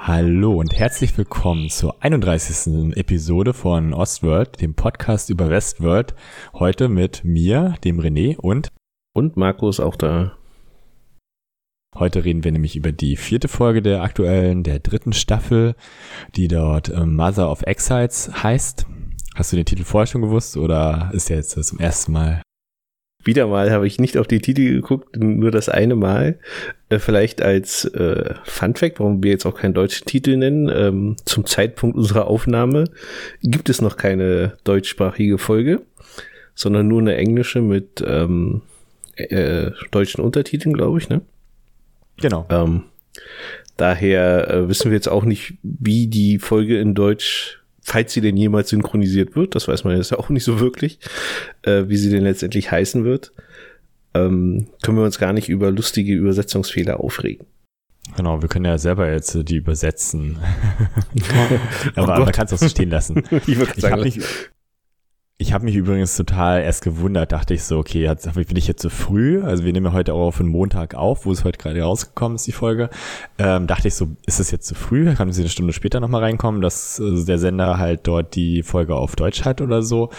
Hallo und herzlich willkommen zur 31. Episode von Ostworld, dem Podcast über Westworld. Heute mit mir, dem René und und Markus auch da. Heute reden wir nämlich über die vierte Folge der aktuellen, der dritten Staffel, die dort äh, Mother of Exiles heißt. Hast du den Titel vorher schon gewusst oder ist der jetzt zum ersten Mal? Wieder mal habe ich nicht auf die Titel geguckt, nur das eine Mal. Äh, vielleicht als äh, Fun Fact, warum wir jetzt auch keinen deutschen Titel nennen. Ähm, zum Zeitpunkt unserer Aufnahme gibt es noch keine deutschsprachige Folge, sondern nur eine englische mit ähm, äh, deutschen Untertiteln, glaube ich, ne? Genau. Ähm, daher äh, wissen wir jetzt auch nicht, wie die Folge in Deutsch, falls sie denn jemals synchronisiert wird, das weiß man jetzt auch nicht so wirklich, äh, wie sie denn letztendlich heißen wird, ähm, können wir uns gar nicht über lustige Übersetzungsfehler aufregen. Genau, wir können ja selber jetzt die übersetzen. Aber oh man kann es auch so stehen lassen. ich, ich habe mich, ich habe mich übrigens total erst gewundert, dachte ich so, okay, jetzt bin ich jetzt zu so früh, also wir nehmen ja heute auch auf den Montag auf, wo es heute gerade rausgekommen ist, die Folge, ähm, dachte ich so, ist es jetzt zu früh, kann sie eine Stunde später nochmal reinkommen, dass also der Sender halt dort die Folge auf Deutsch hat oder so,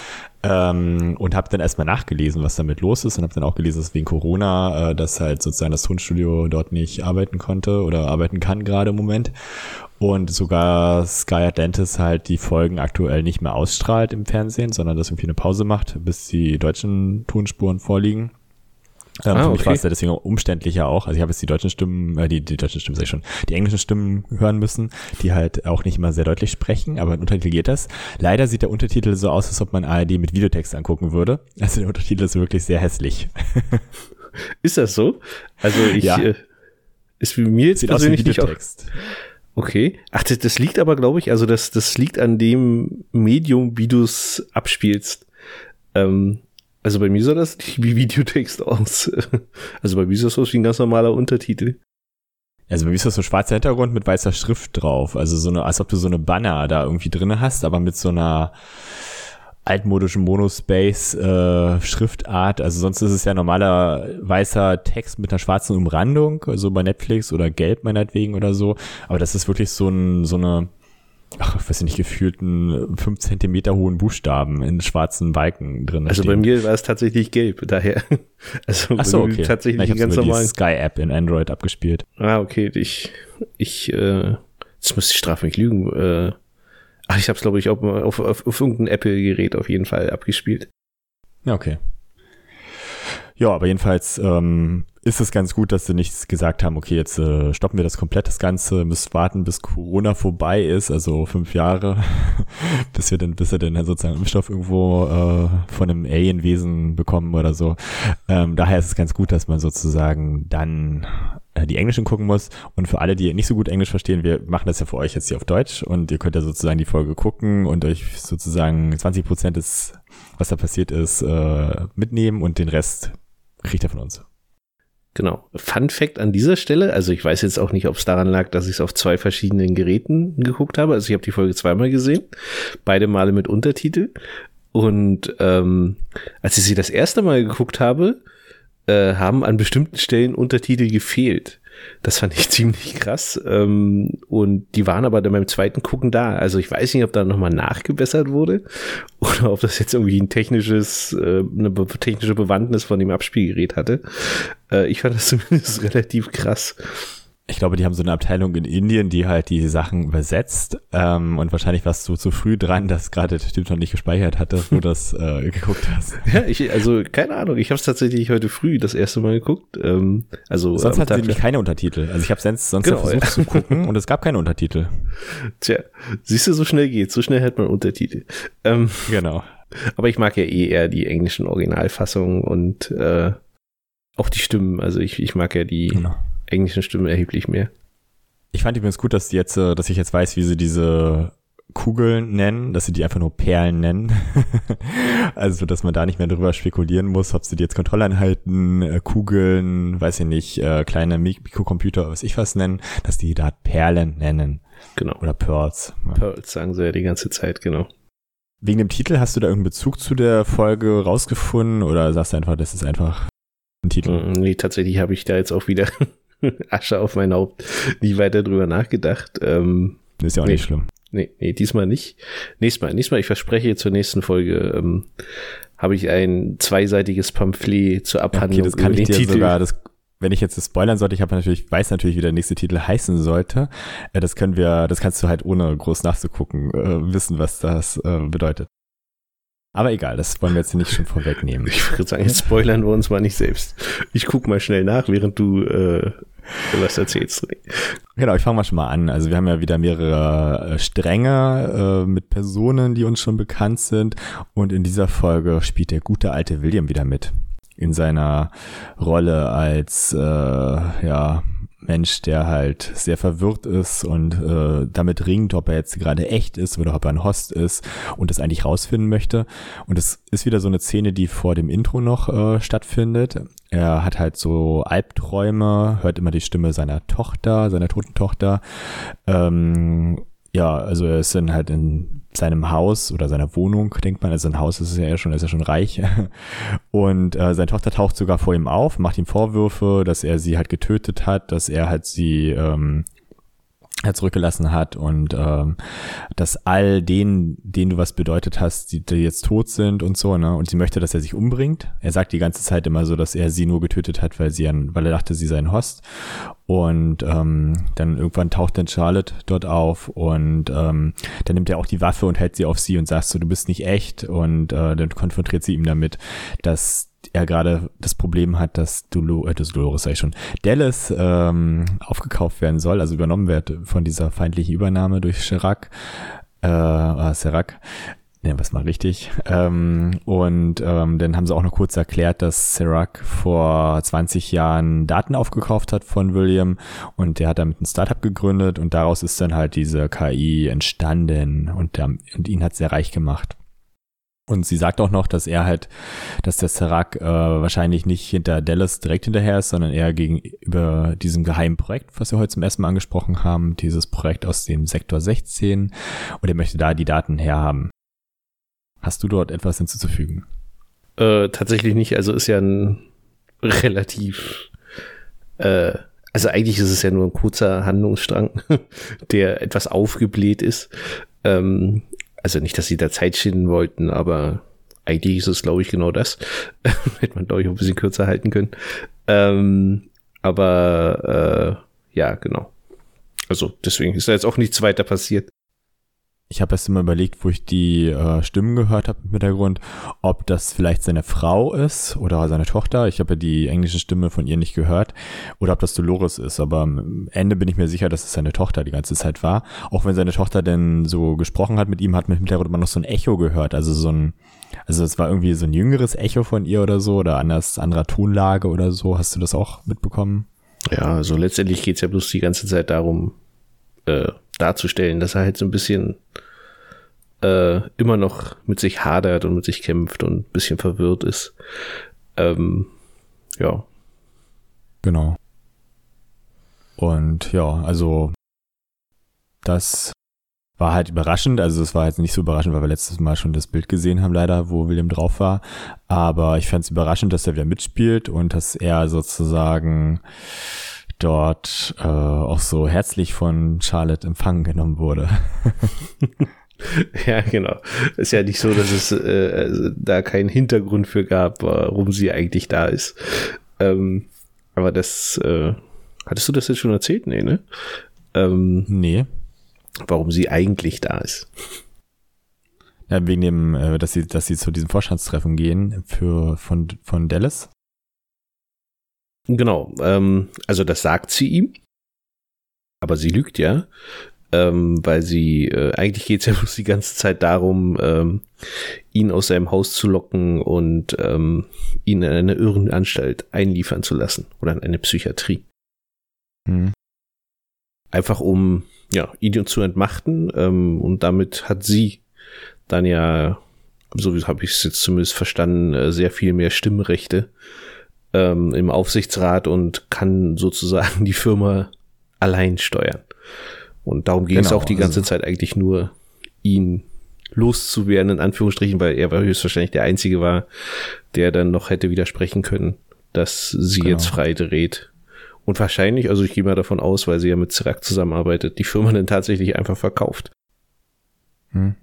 ähm, und habe dann erstmal nachgelesen, was damit los ist und habe dann auch gelesen, dass wegen Corona, äh, dass halt sozusagen das Tonstudio dort nicht arbeiten konnte oder arbeiten kann gerade im Moment und sogar Sky Atlantis halt die Folgen aktuell nicht mehr ausstrahlt im Fernsehen, sondern das irgendwie eine Pause macht, bis die deutschen Tonspuren vorliegen. Ähm, ah, für mich okay. war es ja deswegen umständlicher auch. Also ich habe jetzt die deutschen Stimmen, äh, die, die deutschen Stimmen sag ich schon, die englischen Stimmen hören müssen, die halt auch nicht immer sehr deutlich sprechen, aber ein Untertitel geht das. Leider sieht der Untertitel so aus, als ob man ARD mit Videotext angucken würde. Also der Untertitel ist wirklich sehr hässlich. ist das so? Also ich, ja. äh, ist für mir jetzt sieht persönlich. Nicht auch Okay. Ach, das, das liegt aber, glaube ich, also das, das liegt an dem Medium, wie du es abspielst. Ähm, also bei mir sah das nicht wie Videotext aus. Also bei mir sah das aus wie ein ganz normaler Untertitel. Also bei mir ist das so schwarzer Hintergrund mit weißer Schrift drauf. Also so eine, als ob du so eine Banner da irgendwie drinne hast, aber mit so einer, altmodischen Monospace-Schriftart. Äh, also sonst ist es ja normaler weißer Text mit einer schwarzen Umrandung, so also bei Netflix oder gelb meinetwegen oder so. Aber das ist wirklich so, ein, so eine, ach, ich weiß nicht, gefühlten fünf Zentimeter hohen Buchstaben in schwarzen Balken drin. Also stehen. bei mir war es tatsächlich gelb, daher. Also ach so, okay. tatsächlich Na, ich ganz normal. Sky-App in Android abgespielt. Ah, okay. Ich, ich, äh, jetzt müsste ich straf mich lügen. Äh, Ach, ich habe es, glaube ich, auf, auf, auf, auf irgendein Apple-Gerät auf jeden Fall abgespielt. Ja, okay. Ja, aber jedenfalls ähm, ist es ganz gut, dass sie nicht gesagt haben, okay, jetzt äh, stoppen wir das komplett, das Ganze, müssen warten, bis Corona vorbei ist, also fünf Jahre, bis wir dann, bis wir dann sozusagen Impfstoff irgendwo äh, von einem Alienwesen bekommen oder so. Ähm, daher ist es ganz gut, dass man sozusagen dann äh, die Englischen gucken muss. Und für alle, die nicht so gut Englisch verstehen, wir machen das ja für euch jetzt hier auf Deutsch und ihr könnt ja sozusagen die Folge gucken und euch sozusagen 20 Prozent des, was da passiert ist, äh, mitnehmen und den Rest kriegt ihr von uns. Genau. Fun Fact an dieser Stelle, also ich weiß jetzt auch nicht, ob es daran lag, dass ich es auf zwei verschiedenen Geräten geguckt habe. Also ich habe die Folge zweimal gesehen, beide Male mit Untertitel. Und ähm, als ich sie das erste Mal geguckt habe, äh, haben an bestimmten Stellen Untertitel gefehlt. Das fand ich ziemlich krass. Ähm, und die waren aber dann beim zweiten Gucken da. Also ich weiß nicht, ob da nochmal nachgebessert wurde oder ob das jetzt irgendwie ein technisches, äh, eine technische Bewandtnis von dem Abspielgerät hatte. Äh, ich fand das zumindest relativ krass ich glaube, die haben so eine Abteilung in Indien, die halt die Sachen übersetzt. Ähm, und wahrscheinlich warst du zu früh dran, dass gerade der Typ noch nicht gespeichert hatte, wo du das äh, geguckt hast. Ja, ich, also keine Ahnung. Ich habe es tatsächlich heute früh das erste Mal geguckt. Ähm, also sonst hatten sie nämlich keine Untertitel. Also ich habe sonst, sonst genau, versucht ja. zu gucken und es gab keine Untertitel. Tja, siehst du, so schnell geht, so schnell hat man Untertitel. Ähm, genau. Aber ich mag ja eh eher die englischen Originalfassungen und äh, auch die Stimmen. Also ich, ich mag ja die. Genau englischen Stimme erheblich mehr. Ich fand übrigens gut, dass die jetzt, äh, dass ich jetzt weiß, wie sie diese Kugeln nennen, dass sie die einfach nur Perlen nennen. also, dass man da nicht mehr drüber spekulieren muss, ob sie die jetzt Kontrolleinheiten, äh, Kugeln, weiß ich nicht, äh, kleine Mikrocomputer, was ich was nennen, dass die da Perlen nennen. Genau. Oder Pearls. Ja. Pearls sagen sie ja die ganze Zeit, genau. Wegen dem Titel hast du da irgendeinen Bezug zu der Folge rausgefunden oder sagst du einfach, das ist einfach Titel. Mm, nee, tatsächlich habe ich da jetzt auch wieder Asche auf mein Haupt nie weiter drüber nachgedacht. Ähm, ist ja auch nee, nicht schlimm. Nee, nee, diesmal nicht. Nächstes Mal, nächstes Mal, ich verspreche zur nächsten Folge, ähm, habe ich ein zweiseitiges Pamphlet zur Abhandlung. Okay, das kann ich dir Titel. sogar, das, wenn ich jetzt das spoilern sollte, ich habe natürlich, weiß natürlich, wie der nächste Titel heißen sollte. Äh, das können wir, das kannst du halt ohne groß nachzugucken äh, wissen, was das äh, bedeutet. Aber egal, das wollen wir jetzt nicht schon vorwegnehmen. Ich würde sagen, jetzt spoilern wir uns mal nicht selbst. Ich guck mal schnell nach, während du äh, was erzählst. Genau, ich fange mal schon mal an. Also wir haben ja wieder mehrere äh, Stränge äh, mit Personen, die uns schon bekannt sind. Und in dieser Folge spielt der gute alte William wieder mit. In seiner Rolle als äh, ja Mensch, der halt sehr verwirrt ist und äh, damit ringt, ob er jetzt gerade echt ist oder ob er ein Host ist und das eigentlich rausfinden möchte. Und es ist wieder so eine Szene, die vor dem Intro noch äh, stattfindet. Er hat halt so Albträume, hört immer die Stimme seiner Tochter, seiner toten Tochter. Ähm, ja, also er ist dann halt in seinem Haus oder seiner Wohnung, denkt man. Also ein Haus ist ja er schon, ist ja schon reich. Und äh, seine Tochter taucht sogar vor ihm auf, macht ihm Vorwürfe, dass er sie halt getötet hat, dass er halt sie ähm, halt zurückgelassen hat und ähm, dass all denen, denen du was bedeutet hast, die, die jetzt tot sind und so, ne? Und sie möchte, dass er sich umbringt. Er sagt die ganze Zeit immer so, dass er sie nur getötet hat, weil sie an, weil er dachte, sie sei ein Host. Und ähm, dann irgendwann taucht dann Charlotte dort auf und ähm, dann nimmt er auch die Waffe und hält sie auf sie und sagt so, du bist nicht echt. Und äh, dann konfrontiert sie ihm damit, dass er gerade das Problem hat, dass Dolo, äh, das Dolores ich schon, Dallas ähm, aufgekauft werden soll, also übernommen wird von dieser feindlichen Übernahme durch Chirac, äh, äh Serac. Ja, was mal richtig. Ähm, und ähm, dann haben sie auch noch kurz erklärt, dass Serac vor 20 Jahren Daten aufgekauft hat von William und der hat damit ein Startup gegründet und daraus ist dann halt diese KI entstanden und, der, und ihn hat sehr reich gemacht. Und sie sagt auch noch, dass er halt, dass der Serac äh, wahrscheinlich nicht hinter Dallas direkt hinterher ist, sondern eher gegenüber diesem geheimen Projekt, was wir heute zum ersten Mal angesprochen haben, dieses Projekt aus dem Sektor 16. Und er möchte da die Daten herhaben. Hast du dort etwas hinzuzufügen? Äh, tatsächlich nicht. Also ist ja ein relativ, äh, also eigentlich ist es ja nur ein kurzer Handlungsstrang, der etwas aufgebläht ist. Ähm, also nicht, dass sie da Zeit schinden wollten, aber eigentlich ist es, glaube ich, genau das. Hätte man, glaube ich, ein bisschen kürzer halten können. Ähm, aber äh, ja, genau. Also deswegen ist da jetzt auch nichts weiter passiert ich habe erst immer überlegt, wo ich die äh, Stimmen gehört habe im Hintergrund, ob das vielleicht seine Frau ist oder seine Tochter. Ich habe ja die englische Stimme von ihr nicht gehört. Oder ob das Dolores ist. Aber am Ende bin ich mir sicher, dass es seine Tochter die ganze Zeit war. Auch wenn seine Tochter denn so gesprochen hat mit ihm, hat man im Hintergrund immer noch so ein Echo gehört. Also so ein, also es war irgendwie so ein jüngeres Echo von ihr oder so oder anders, anderer Tonlage oder so. Hast du das auch mitbekommen? Ja, also letztendlich geht's ja bloß die ganze Zeit darum, äh, darzustellen, dass er halt so ein bisschen äh, immer noch mit sich hadert und mit sich kämpft und ein bisschen verwirrt ist. Ähm, ja. Genau. Und ja, also das war halt überraschend. Also es war jetzt nicht so überraschend, weil wir letztes Mal schon das Bild gesehen haben, leider, wo William drauf war. Aber ich fand es überraschend, dass er wieder mitspielt und dass er sozusagen dort äh, auch so herzlich von Charlotte empfangen genommen wurde. ja, genau. Ist ja nicht so, dass es äh, also da keinen Hintergrund für gab, warum sie eigentlich da ist. Ähm, aber das, äh, hattest du das jetzt schon erzählt? Nee, ne? Ähm, nee. Warum sie eigentlich da ist. Ja, wegen dem, äh, dass sie, dass sie zu diesem Vorstandstreffen gehen für von, von Dallas. Genau, ähm, also das sagt sie ihm. Aber sie lügt ja, ähm, weil sie, äh, eigentlich geht es ja bloß die ganze Zeit darum, ähm, ihn aus seinem Haus zu locken und ähm, ihn in eine Irrenanstalt einliefern zu lassen oder in eine Psychiatrie. Mhm. Einfach um ja, ihn zu entmachten ähm, und damit hat sie dann ja, so habe ich es jetzt zumindest verstanden, äh, sehr viel mehr Stimmrechte ähm, im Aufsichtsrat und kann sozusagen die Firma allein steuern. Und darum ging genau, es auch die ganze also, Zeit eigentlich nur, ihn loszuwerden, in Anführungsstrichen, weil er höchstwahrscheinlich der Einzige war, der dann noch hätte widersprechen können. dass sie genau. jetzt frei dreht. Und wahrscheinlich, also ich gehe mal davon aus, weil sie ja mit Sirac zusammenarbeitet, die Firma dann tatsächlich einfach verkauft. Hm.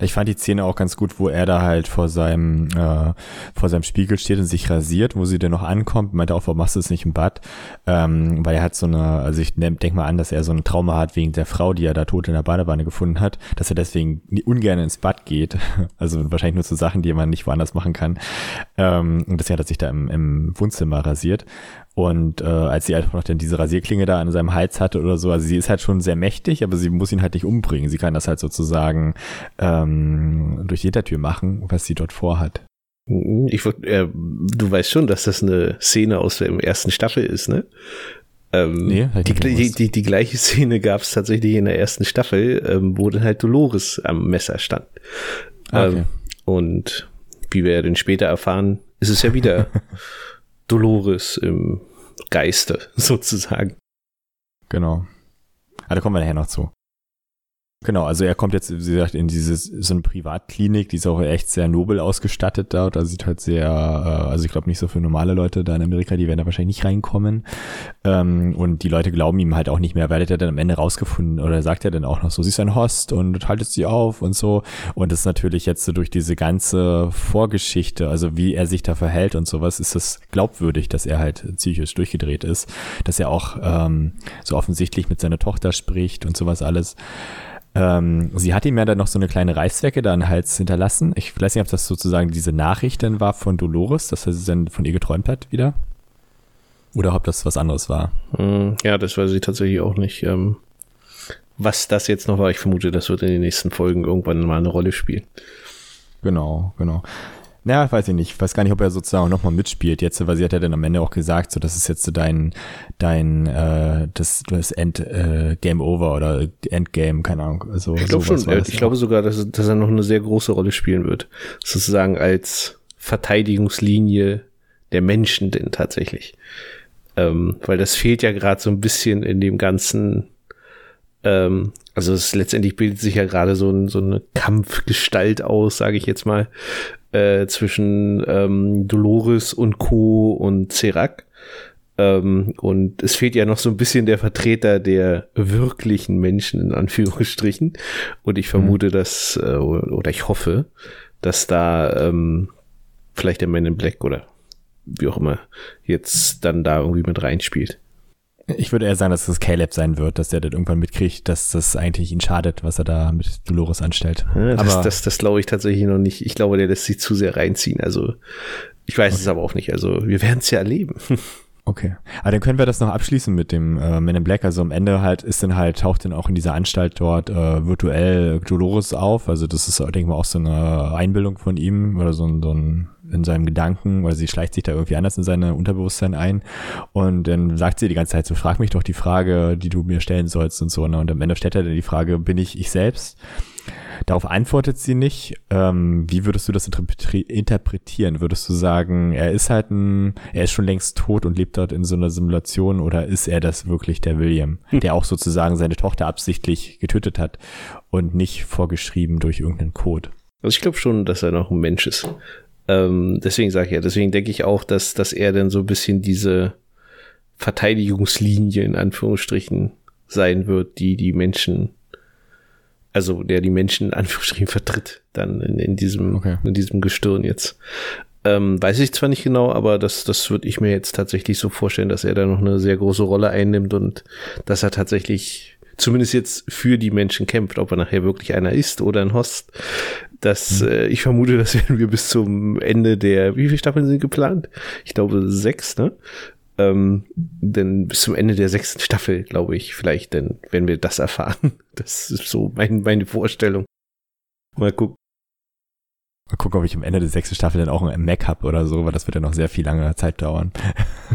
Ich fand die Szene auch ganz gut, wo er da halt vor seinem, äh, vor seinem Spiegel steht und sich rasiert, wo sie dann noch ankommt, meinte auch, warum machst du es nicht im Bad? Ähm, weil er hat so eine, also ich denke mal an, dass er so ein Trauma hat wegen der Frau, die er da tot in der Badewanne gefunden hat, dass er deswegen ungern ins Bad geht. Also wahrscheinlich nur zu Sachen, die man nicht woanders machen kann. Ähm, und deswegen hat er sich da im, im Wohnzimmer rasiert. Und äh, als sie einfach noch dann diese Rasierklinge da an seinem Hals hatte oder so, also sie ist halt schon sehr mächtig, aber sie muss ihn halt nicht umbringen. Sie kann das halt sozusagen ähm, durch die Hintertür machen, was sie dort vorhat. Mhm, ich äh, du weißt schon, dass das eine Szene aus der ersten Staffel ist, ne? Ähm, nee, halt die, die, die, die, gleiche Szene gab es tatsächlich in der ersten Staffel, ähm, wo dann halt Dolores am Messer stand. Ah, okay. Ähm, und wie wir dann später erfahren, ist es ja wieder Dolores im Geiste sozusagen. Genau. Ah, da kommen wir nachher noch zu. Genau, also er kommt jetzt, wie gesagt, in diese so eine Privatklinik, die ist auch echt sehr nobel ausgestattet dort. Also sieht halt sehr, äh, also ich glaube nicht so für normale Leute da in Amerika, die werden da wahrscheinlich nicht reinkommen. Ähm, und die Leute glauben ihm halt auch nicht mehr, weil er dann am Ende rausgefunden oder sagt er dann auch noch so, sie ist ein Host und haltet sie auf und so. Und das ist natürlich jetzt so durch diese ganze Vorgeschichte, also wie er sich da verhält und sowas, ist es glaubwürdig, dass er halt psychisch durchgedreht ist, dass er auch ähm, so offensichtlich mit seiner Tochter spricht und sowas alles. Ähm, sie hat ihm ja dann noch so eine kleine Reißzwecke da an den Hals hinterlassen. Ich weiß nicht, ob das sozusagen diese Nachricht dann war von Dolores, dass er dann von ihr geträumt hat wieder. Oder ob das was anderes war. Hm, ja, das weiß ich tatsächlich auch nicht. Ähm, was das jetzt noch war, ich vermute, das wird in den nächsten Folgen irgendwann mal eine Rolle spielen. Genau, genau. Naja, weiß ich nicht. Ich weiß gar nicht, ob er sozusagen nochmal mitspielt jetzt, weil sie hat ja dann am Ende auch gesagt, so das ist jetzt so dein, dein, äh, das, das End, äh, Game Over oder Endgame, keine Ahnung. Also, ich glaube schon, ich glaube sogar, dass, dass er noch eine sehr große Rolle spielen wird. Sozusagen als Verteidigungslinie der Menschen denn tatsächlich. Ähm, weil das fehlt ja gerade so ein bisschen in dem ganzen ähm, also es letztendlich bildet sich ja gerade so, ein, so eine Kampfgestalt aus, sage ich jetzt mal, äh, zwischen ähm, Dolores und Co. und Serac. Ähm, und es fehlt ja noch so ein bisschen der Vertreter der wirklichen Menschen, in Anführungsstrichen. Und ich vermute, mhm. dass, äh, oder ich hoffe, dass da ähm, vielleicht der Man in Black oder wie auch immer jetzt dann da irgendwie mit reinspielt. Ich würde eher sagen, dass es Caleb sein wird, dass der das irgendwann mitkriegt, dass das eigentlich ihn schadet, was er da mit Dolores anstellt. Ja, das, aber das, das glaube ich tatsächlich noch nicht. Ich glaube, der lässt sich zu sehr reinziehen. Also ich weiß okay. es aber auch nicht. Also wir werden es ja erleben. Okay. Aber dann können wir das noch abschließen mit dem äh, Men in Black. Also am Ende halt ist dann halt, taucht dann auch in dieser Anstalt dort äh, virtuell Dolores auf. Also das ist, denke ich mal, auch so eine Einbildung von ihm oder so ein, so ein in seinem Gedanken, weil sie schleicht sich da irgendwie anders in seine Unterbewusstsein ein. Und dann sagt sie die ganze Zeit so, frag mich doch die Frage, die du mir stellen sollst und so. Ne? Und am Ende stellt er dann die Frage, bin ich ich selbst? Darauf antwortet sie nicht. Ähm, wie würdest du das interpretieren? Würdest du sagen, er ist halt ein, er ist schon längst tot und lebt dort in so einer Simulation oder ist er das wirklich der William, hm. der auch sozusagen seine Tochter absichtlich getötet hat und nicht vorgeschrieben durch irgendeinen Code? Also ich glaube schon, dass er noch ein Mensch ist. Ähm, deswegen sage ich ja, deswegen denke ich auch, dass, dass er dann so ein bisschen diese Verteidigungslinie in Anführungsstrichen sein wird, die die Menschen also der die Menschen in Anführungsstrichen vertritt, dann in, in diesem, okay. in diesem Gestirn jetzt. Ähm, weiß ich zwar nicht genau, aber das, das würde ich mir jetzt tatsächlich so vorstellen, dass er da noch eine sehr große Rolle einnimmt und dass er tatsächlich zumindest jetzt für die Menschen kämpft, ob er nachher wirklich einer ist oder ein Host. Das, mhm. äh, ich vermute, das werden wir bis zum Ende der, wie viele Staffeln sind geplant? Ich glaube sechs, ne? Ähm, denn bis zum Ende der sechsten Staffel, glaube ich, vielleicht, denn wenn wir das erfahren. Das ist so mein, meine Vorstellung. Mal gucken. Mal gucken, ob ich am Ende der sechsten Staffel dann auch ein Mac habe oder so, weil das wird ja noch sehr viel lange Zeit dauern.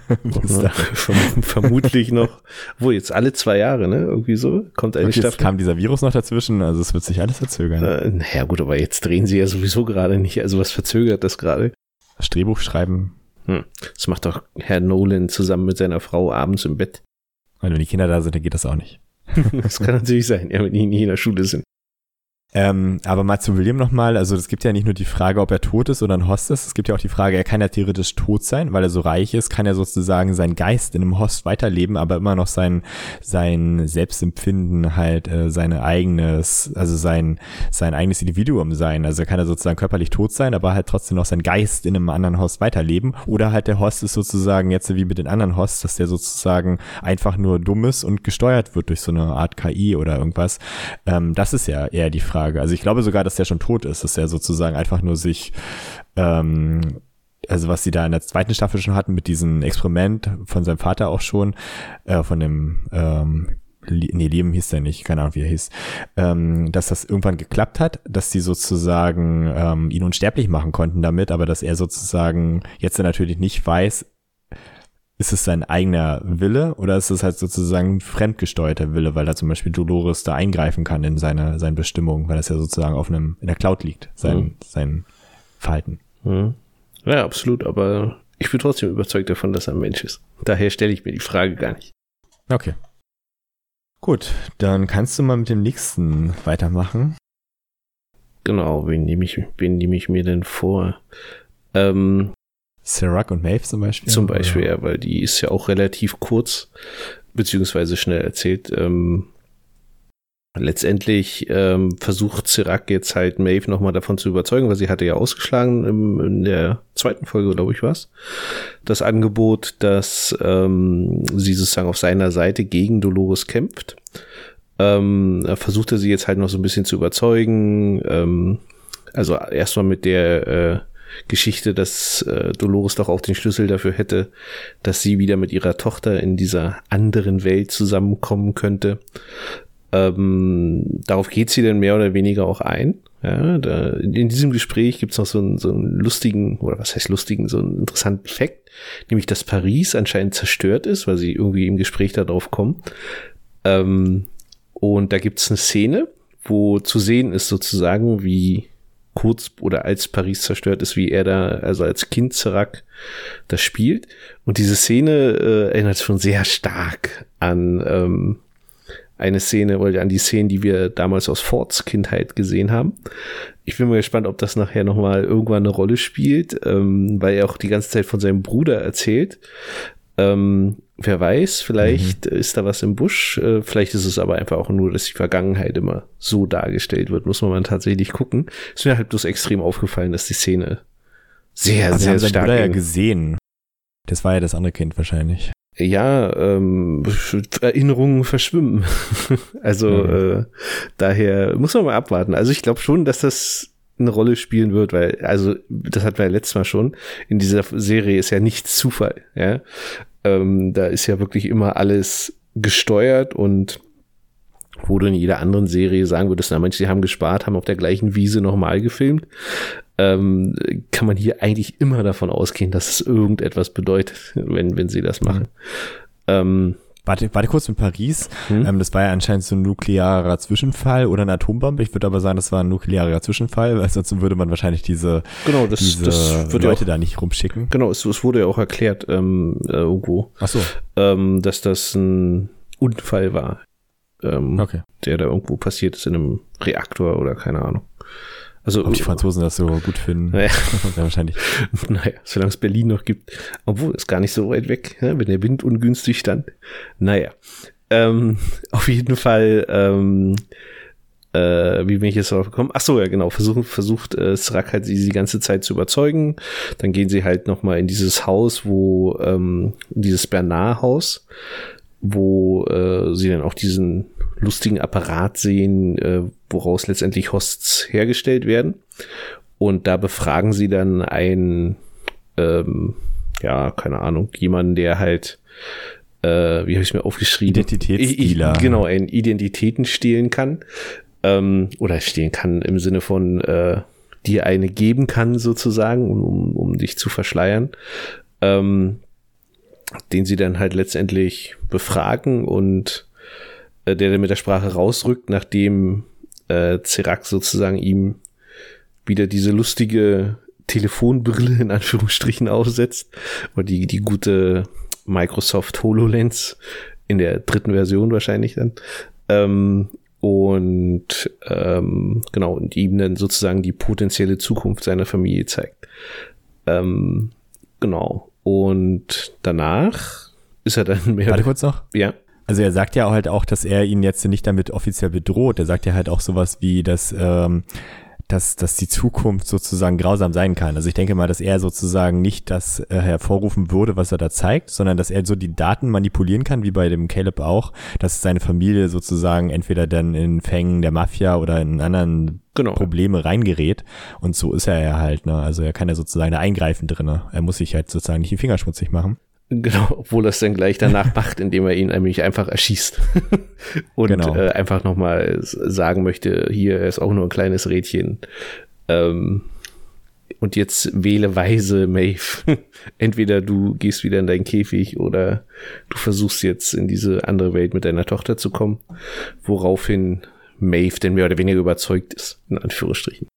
Vermutlich noch, wo jetzt alle zwei Jahre, ne? Irgendwie so, kommt eine jetzt Staffel. kam dieser Virus noch dazwischen, also es wird sich alles verzögern. Äh, naja, gut, aber jetzt drehen sie ja sowieso gerade nicht, also was verzögert das gerade? Das Drehbuch schreiben hm. Das macht doch Herr Nolan zusammen mit seiner Frau abends im Bett. Und wenn die Kinder da sind, dann geht das auch nicht. das kann natürlich sein, ja, wenn die nie in der Schule sind. Ähm, aber mal zu William nochmal, also es gibt ja nicht nur die Frage, ob er tot ist oder ein Host ist, es gibt ja auch die Frage, er kann ja theoretisch tot sein, weil er so reich ist, kann er sozusagen sein Geist in einem Host weiterleben, aber immer noch sein, sein Selbstempfinden halt, äh, seine eigenes, also sein, sein eigenes Individuum sein. Also kann er sozusagen körperlich tot sein, aber halt trotzdem noch sein Geist in einem anderen Host weiterleben. Oder halt der Host ist sozusagen jetzt wie mit den anderen Hosts, dass der sozusagen einfach nur dumm ist und gesteuert wird durch so eine Art KI oder irgendwas. Ähm, das ist ja eher die Frage. Frage. Also ich glaube sogar, dass der schon tot ist, dass er sozusagen einfach nur sich, ähm, also was sie da in der zweiten Staffel schon hatten mit diesem Experiment von seinem Vater auch schon, äh, von dem ähm, nee, Leben hieß der nicht, keine Ahnung, wie er hieß, ähm, dass das irgendwann geklappt hat, dass sie sozusagen ähm, ihn unsterblich machen konnten damit, aber dass er sozusagen jetzt natürlich nicht weiß, ist es sein eigener Wille oder ist es halt sozusagen fremdgesteuerter Wille, weil da zum Beispiel Dolores da eingreifen kann in seine, seine Bestimmung, weil das ja sozusagen auf einem, in der Cloud liegt, sein, mhm. sein Verhalten. Mhm. Ja, absolut, aber ich bin trotzdem überzeugt davon, dass er ein Mensch ist. Daher stelle ich mir die Frage gar nicht. Okay. Gut, dann kannst du mal mit dem nächsten weitermachen. Genau, wen nehme ich, wen nehme ich mir denn vor? Ähm, Serac und Maeve zum Beispiel? Zum Beispiel, oder? ja, weil die ist ja auch relativ kurz, beziehungsweise schnell erzählt. Ähm, letztendlich ähm, versucht Serac jetzt halt Maeve nochmal davon zu überzeugen, weil sie hatte ja ausgeschlagen im, in der zweiten Folge, glaube ich, was. Das Angebot, dass ähm, sie sozusagen auf seiner Seite gegen Dolores kämpft. Ähm, versucht sie jetzt halt noch so ein bisschen zu überzeugen. Ähm, also erstmal mit der äh, Geschichte, dass äh, Dolores doch auch den Schlüssel dafür hätte, dass sie wieder mit ihrer Tochter in dieser anderen Welt zusammenkommen könnte. Ähm, darauf geht sie dann mehr oder weniger auch ein. Ja, da, in diesem Gespräch gibt es noch so einen, so einen lustigen, oder was heißt lustigen, so einen interessanten Fakt, nämlich dass Paris anscheinend zerstört ist, weil sie irgendwie im Gespräch darauf kommen. Ähm, und da gibt es eine Szene, wo zu sehen ist sozusagen, wie kurz oder als Paris zerstört ist, wie er da, also als Kind Serac das spielt. Und diese Szene äh, erinnert schon sehr stark an ähm, eine Szene, oder an die Szenen, die wir damals aus Fords Kindheit gesehen haben. Ich bin mal gespannt, ob das nachher nochmal irgendwann eine Rolle spielt, ähm, weil er auch die ganze Zeit von seinem Bruder erzählt. Ähm, wer weiß, vielleicht mhm. ist da was im Busch. Äh, vielleicht ist es aber einfach auch nur, dass die Vergangenheit immer so dargestellt wird. Muss man mal tatsächlich gucken. Ist mir halt bloß extrem aufgefallen, dass die Szene sehr, also sehr stark. Bruder ja gesehen. Das war ja das andere Kind wahrscheinlich. Ja, ähm, Erinnerungen verschwimmen. also mhm. äh, daher muss man mal abwarten. Also ich glaube schon, dass das eine Rolle spielen wird, weil, also, das hatten wir ja letztes Mal schon, in dieser Serie ist ja nichts Zufall, ja. Ähm, da ist ja wirklich immer alles gesteuert und wo du in jeder anderen Serie sagen würdest, na manche, die haben gespart, haben auf der gleichen Wiese nochmal gefilmt, ähm, kann man hier eigentlich immer davon ausgehen, dass es irgendetwas bedeutet, wenn, wenn sie das machen. Mhm. Ähm, Warte, warte kurz mit Paris. Hm? Ähm, das war ja anscheinend so ein nuklearer Zwischenfall oder eine Atombombe. Ich würde aber sagen, das war ein nuklearer Zwischenfall, weil sonst würde man wahrscheinlich diese, genau, das, diese das Leute auch, da nicht rumschicken. Genau, es, es, wurde ja auch erklärt ähm, äh, irgendwo, Ach so. ähm, dass das ein Unfall war, ähm, okay. der da irgendwo passiert ist in einem Reaktor oder keine Ahnung. Also, Ob die Franzosen das so gut finden, naja. ja, wahrscheinlich. Naja, solange es Berlin noch gibt. Obwohl, ist gar nicht so weit weg, ja, wenn der Wind ungünstig stand. Naja, ähm, auf jeden Fall, ähm, äh, wie bin ich jetzt darauf gekommen? Ach so, ja, genau. Versucht, versucht äh, Srak halt sie die ganze Zeit zu überzeugen. Dann gehen sie halt noch mal in dieses Haus, wo, ähm, dieses Bernard-Haus, wo äh, sie dann auch diesen lustigen Apparat sehen, äh, woraus letztendlich Hosts hergestellt werden. Und da befragen sie dann einen, ähm, ja, keine Ahnung, jemanden, der halt, äh, wie habe ich mir aufgeschrieben? Identitätsdealer. Genau, einen Identitäten stehlen kann. Ähm, oder stehlen kann im Sinne von, äh, dir eine geben kann, sozusagen, um, um dich zu verschleiern. Ähm, den sie dann halt letztendlich befragen und äh, der dann mit der Sprache rausrückt, nachdem äh, Zerak sozusagen ihm wieder diese lustige Telefonbrille in Anführungsstrichen aufsetzt oder die, die gute Microsoft HoloLens in der dritten Version wahrscheinlich dann. Ähm, und ähm, genau, und ihm dann sozusagen die potenzielle Zukunft seiner Familie zeigt. Ähm, genau. Und danach ist er dann mehr. Warte kurz noch. Ja. Also er sagt ja halt auch, dass er ihn jetzt nicht damit offiziell bedroht. Er sagt ja halt auch sowas wie, dass ähm, dass, dass die Zukunft sozusagen grausam sein kann. Also ich denke mal, dass er sozusagen nicht das äh, hervorrufen würde, was er da zeigt, sondern dass er so die Daten manipulieren kann, wie bei dem Caleb auch, dass seine Familie sozusagen entweder dann in Fängen der Mafia oder in anderen genau. Probleme reingerät. Und so ist er ja halt, ne? Also er kann ja sozusagen da eingreifen drinne. Er muss sich halt sozusagen nicht die Finger schmutzig machen. Genau, obwohl er es dann gleich danach macht, indem er ihn nämlich einfach erschießt. und genau. äh, einfach nochmal sagen möchte, hier, er ist auch nur ein kleines Rädchen. Ähm, und jetzt wähle weise, Maeve. Entweder du gehst wieder in deinen Käfig oder du versuchst jetzt in diese andere Welt mit deiner Tochter zu kommen. Woraufhin Maeve denn mehr oder weniger überzeugt ist, in Anführungsstrichen.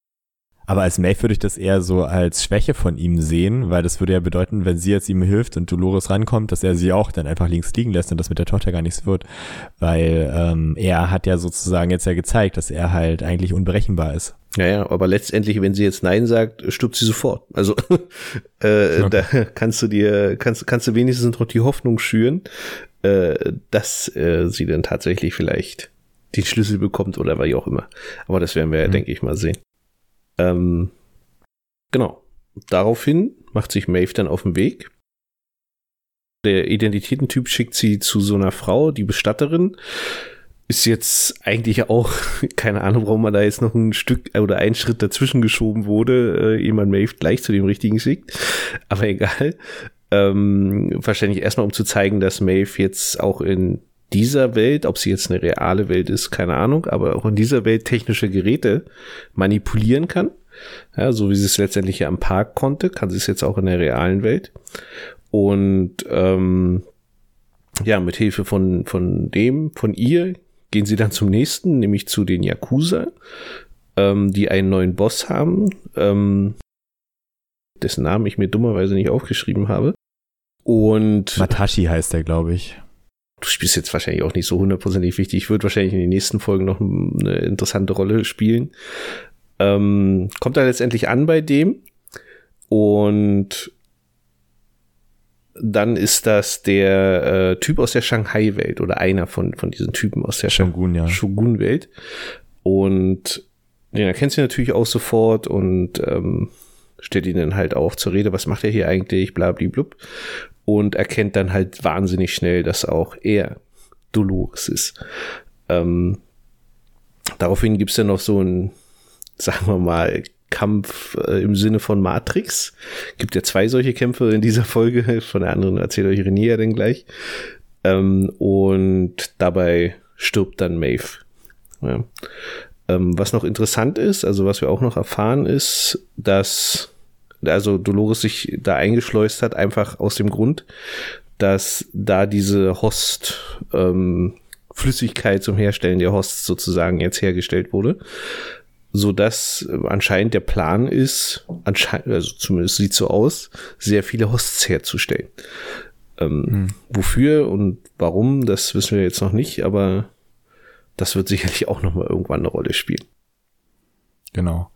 Aber als Maeve würde ich das eher so als Schwäche von ihm sehen, weil das würde ja bedeuten, wenn sie jetzt ihm hilft und Dolores rankommt, dass er sie auch dann einfach links liegen lässt und das mit der Tochter gar nichts wird. Weil ähm, er hat ja sozusagen jetzt ja gezeigt, dass er halt eigentlich unberechenbar ist. Ja, ja, aber letztendlich, wenn sie jetzt Nein sagt, stirbt sie sofort. Also äh, okay. da kannst du dir, kannst, kannst du wenigstens noch die Hoffnung schüren, äh, dass äh, sie dann tatsächlich vielleicht den Schlüssel bekommt oder wie auch immer. Aber das werden wir ja, mhm. denke ich, mal sehen. Ähm, genau. Daraufhin macht sich Maeve dann auf den Weg. Der Identitätentyp schickt sie zu so einer Frau, die Bestatterin. Ist jetzt eigentlich auch, keine Ahnung, warum man da jetzt noch ein Stück oder ein Schritt dazwischen geschoben wurde, äh, jemand Maeve gleich zu dem richtigen schickt. Aber egal. Ähm, wahrscheinlich erstmal, um zu zeigen, dass Maeve jetzt auch in dieser Welt, ob sie jetzt eine reale Welt ist, keine Ahnung, aber auch in dieser Welt technische Geräte manipulieren kann. Ja, so wie sie es letztendlich ja am Park konnte, kann sie es jetzt auch in der realen Welt. Und ähm, ja, mit Hilfe von, von dem, von ihr, gehen sie dann zum nächsten, nämlich zu den Yakuza, ähm, die einen neuen Boss haben, ähm, dessen Namen ich mir dummerweise nicht aufgeschrieben habe. Und Matashi heißt er, glaube ich du spielst jetzt wahrscheinlich auch nicht so hundertprozentig wichtig. Ich würde wahrscheinlich in den nächsten Folgen noch eine interessante Rolle spielen. Ähm, kommt da letztendlich an bei dem und dann ist das der äh, Typ aus der Shanghai-Welt oder einer von, von diesen Typen aus der Shogun, ja. Shogun-Welt. Und den erkennt sie natürlich auch sofort und ähm, stellt ihn dann halt auch zur Rede, was macht er hier eigentlich, blablablub und erkennt dann halt wahnsinnig schnell, dass auch er Dolores ist. Ähm, daraufhin gibt's dann noch so ein, sagen wir mal, Kampf äh, im Sinne von Matrix. Gibt ja zwei solche Kämpfe in dieser Folge. Von der anderen erzählt euch René ja dann gleich. Ähm, und dabei stirbt dann Maeve. Ja. Ähm, was noch interessant ist, also was wir auch noch erfahren, ist, dass also Dolores sich da eingeschleust hat, einfach aus dem Grund, dass da diese Host ähm, Flüssigkeit zum Herstellen der Hosts sozusagen jetzt hergestellt wurde, so dass anscheinend der Plan ist, anscheinend, also zumindest sieht so aus, sehr viele Hosts herzustellen. Ähm, hm. Wofür und warum, das wissen wir jetzt noch nicht, aber das wird sicherlich auch noch mal irgendwann eine Rolle spielen. Genau.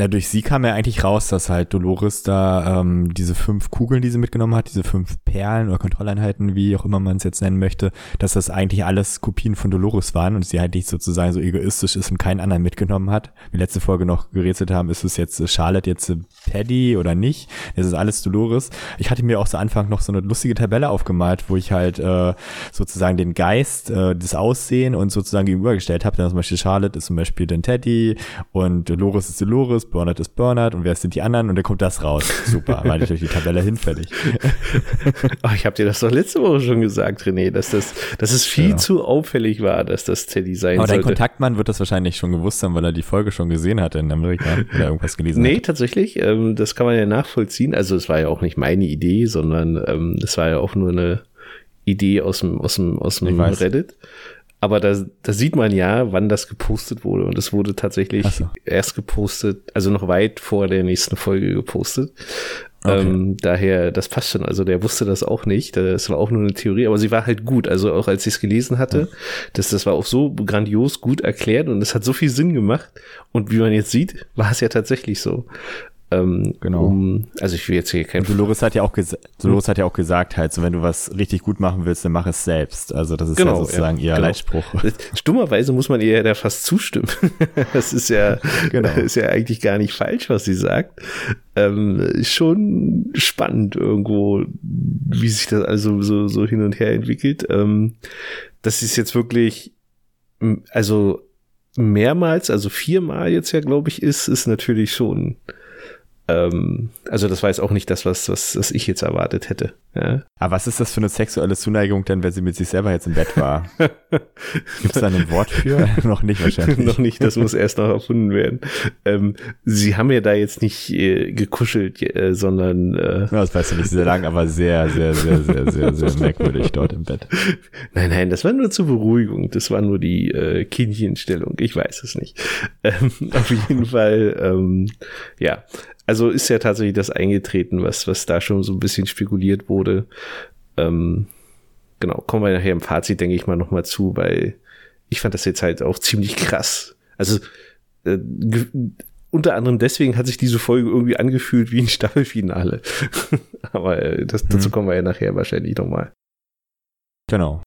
Na, durch sie kam ja eigentlich raus, dass halt Dolores da ähm, diese fünf Kugeln, die sie mitgenommen hat, diese fünf Perlen oder Kontrolleinheiten, wie auch immer man es jetzt nennen möchte, dass das eigentlich alles Kopien von Dolores waren und sie halt nicht sozusagen so egoistisch ist und keinen anderen mitgenommen hat. Wie letzte Folge noch gerätselt haben, ist es jetzt Charlotte jetzt Paddy oder nicht? Das ist alles Dolores. Ich hatte mir auch zu Anfang noch so eine lustige Tabelle aufgemalt, wo ich halt äh, sozusagen den Geist, äh, das Aussehen und sozusagen gegenübergestellt habe. Dann zum Beispiel Charlotte ist zum Beispiel den Teddy und Dolores ist Dolores Bernhard ist Bernhard und wer sind die anderen und dann kommt das raus. Super, weil ich durch die Tabelle hinfällig. oh, ich habe dir das doch letzte Woche schon gesagt, René, dass das, dass es viel ja. zu auffällig war, dass das Teddy sein Aber sollte. dein Kontaktmann wird das wahrscheinlich schon gewusst haben, weil er die Folge schon gesehen hat in Amerika oder irgendwas gelesen nee, hat. Nee, tatsächlich, ähm, das kann man ja nachvollziehen. Also es war ja auch nicht meine Idee, sondern ähm, es war ja auch nur eine Idee aus dem, aus dem, aus dem Reddit. Aber da, da sieht man ja, wann das gepostet wurde. Und es wurde tatsächlich so. erst gepostet, also noch weit vor der nächsten Folge gepostet. Okay. Ähm, daher, das passt schon. Also der wusste das auch nicht. Das war auch nur eine Theorie, aber sie war halt gut. Also auch als ich es gelesen hatte, das, das war auch so grandios gut erklärt und es hat so viel Sinn gemacht. Und wie man jetzt sieht, war es ja tatsächlich so. Ähm, genau. Um, also ich will jetzt hier kein. Dolores hat ja auch Dolores hat ja auch gesagt, halt, so wenn du was richtig gut machen willst, dann mach es selbst. Also das ist genau, ja sozusagen ja, ihr genau. Leitspruch. Stummerweise muss man ihr ja da fast zustimmen. das ist ja, genau. ist ja eigentlich gar nicht falsch, was sie sagt. Ähm, schon spannend irgendwo, wie sich das also so, so hin und her entwickelt. Ähm, das ist jetzt wirklich, also mehrmals, also viermal jetzt ja, glaube ich, ist, ist natürlich schon ähm, also das war jetzt auch nicht das, was, was, was ich jetzt erwartet hätte. Ja. Aber was ist das für eine sexuelle Zuneigung denn, wenn sie mit sich selber jetzt im Bett war? Gibt es da ein Wort für? noch nicht wahrscheinlich. noch nicht, das muss erst noch erfunden werden. Ähm, sie haben ja da jetzt nicht äh, gekuschelt, äh, sondern äh, das weißt du nicht sehr lang, aber sehr, sehr, sehr, sehr, sehr, sehr merkwürdig dort im Bett. Nein, nein, das war nur zur Beruhigung. Das war nur die äh, Kindchenstellung. Ich weiß es nicht. Ähm, auf jeden Fall, ähm, ja also ist ja tatsächlich das eingetreten, was, was da schon so ein bisschen spekuliert wurde. Ähm, genau, kommen wir nachher im Fazit, denke ich mal, nochmal zu, weil ich fand das jetzt halt auch ziemlich krass. Also äh, unter anderem deswegen hat sich diese Folge irgendwie angefühlt wie ein Staffelfinale. Aber äh, das, dazu mhm. kommen wir ja nachher wahrscheinlich nochmal. Genau.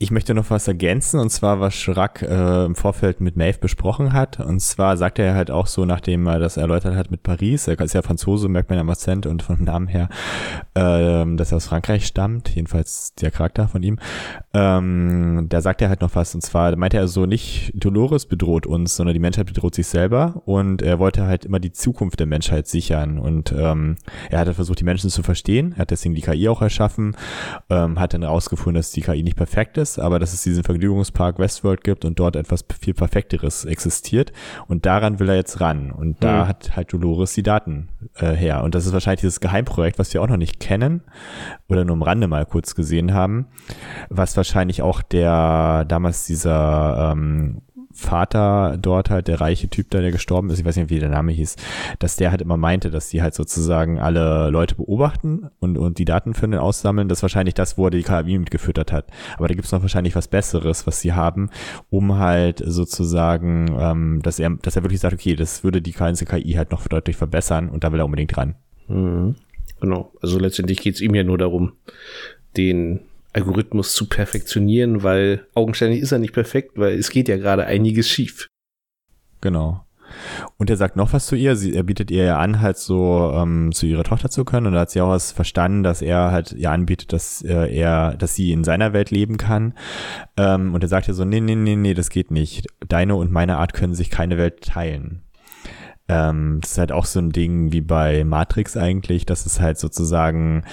Ich möchte noch was ergänzen, und zwar, was Schrack äh, im Vorfeld mit Maeve besprochen hat. Und zwar sagt er halt auch so, nachdem er das erläutert hat mit Paris, er ist ja Franzose, merkt man am Akzent und von Namen her, äh, dass er aus Frankreich stammt, jedenfalls der Charakter von ihm. Ähm, da sagt er halt noch was, und zwar meinte er so, nicht Dolores bedroht uns, sondern die Menschheit bedroht sich selber. Und er wollte halt immer die Zukunft der Menschheit sichern. Und ähm, er hat versucht, die Menschen zu verstehen. Er hat deswegen die KI auch erschaffen, ähm, hat dann herausgefunden, dass die KI nicht perfekt ist ist, aber dass es diesen Vergnügungspark Westworld gibt und dort etwas viel Perfekteres existiert. Und daran will er jetzt ran. Und da mhm. hat halt Dolores die Daten äh, her. Und das ist wahrscheinlich dieses Geheimprojekt, was wir auch noch nicht kennen oder nur am Rande mal kurz gesehen haben, was wahrscheinlich auch der damals dieser ähm, Vater dort halt, der reiche Typ da, der gestorben ist, ich weiß nicht, wie der Name hieß, dass der halt immer meinte, dass die halt sozusagen alle Leute beobachten und, und die Daten für den aussammeln, das wahrscheinlich das, wo er die KI mitgefüttert hat. Aber da gibt's noch wahrscheinlich was Besseres, was sie haben, um halt sozusagen, ähm, dass er, dass er wirklich sagt, okay, das würde die ganze KI halt noch deutlich verbessern und da will er unbedingt ran. Mhm. Genau. Also letztendlich geht's ihm ja nur darum, den Algorithmus zu perfektionieren, weil augenscheinlich ist er nicht perfekt, weil es geht ja gerade einiges schief. Genau. Und er sagt noch was zu ihr. Sie, er bietet ihr ja an, halt so ähm, zu ihrer Tochter zu können. Und da hat sie auch was verstanden, dass er halt ihr anbietet, dass äh, er, dass sie in seiner Welt leben kann. Ähm, und er sagt ja so, nee, nee, nee, nee, das geht nicht. Deine und meine Art können sich keine Welt teilen. Ähm, das ist halt auch so ein Ding wie bei Matrix eigentlich, dass es halt sozusagen,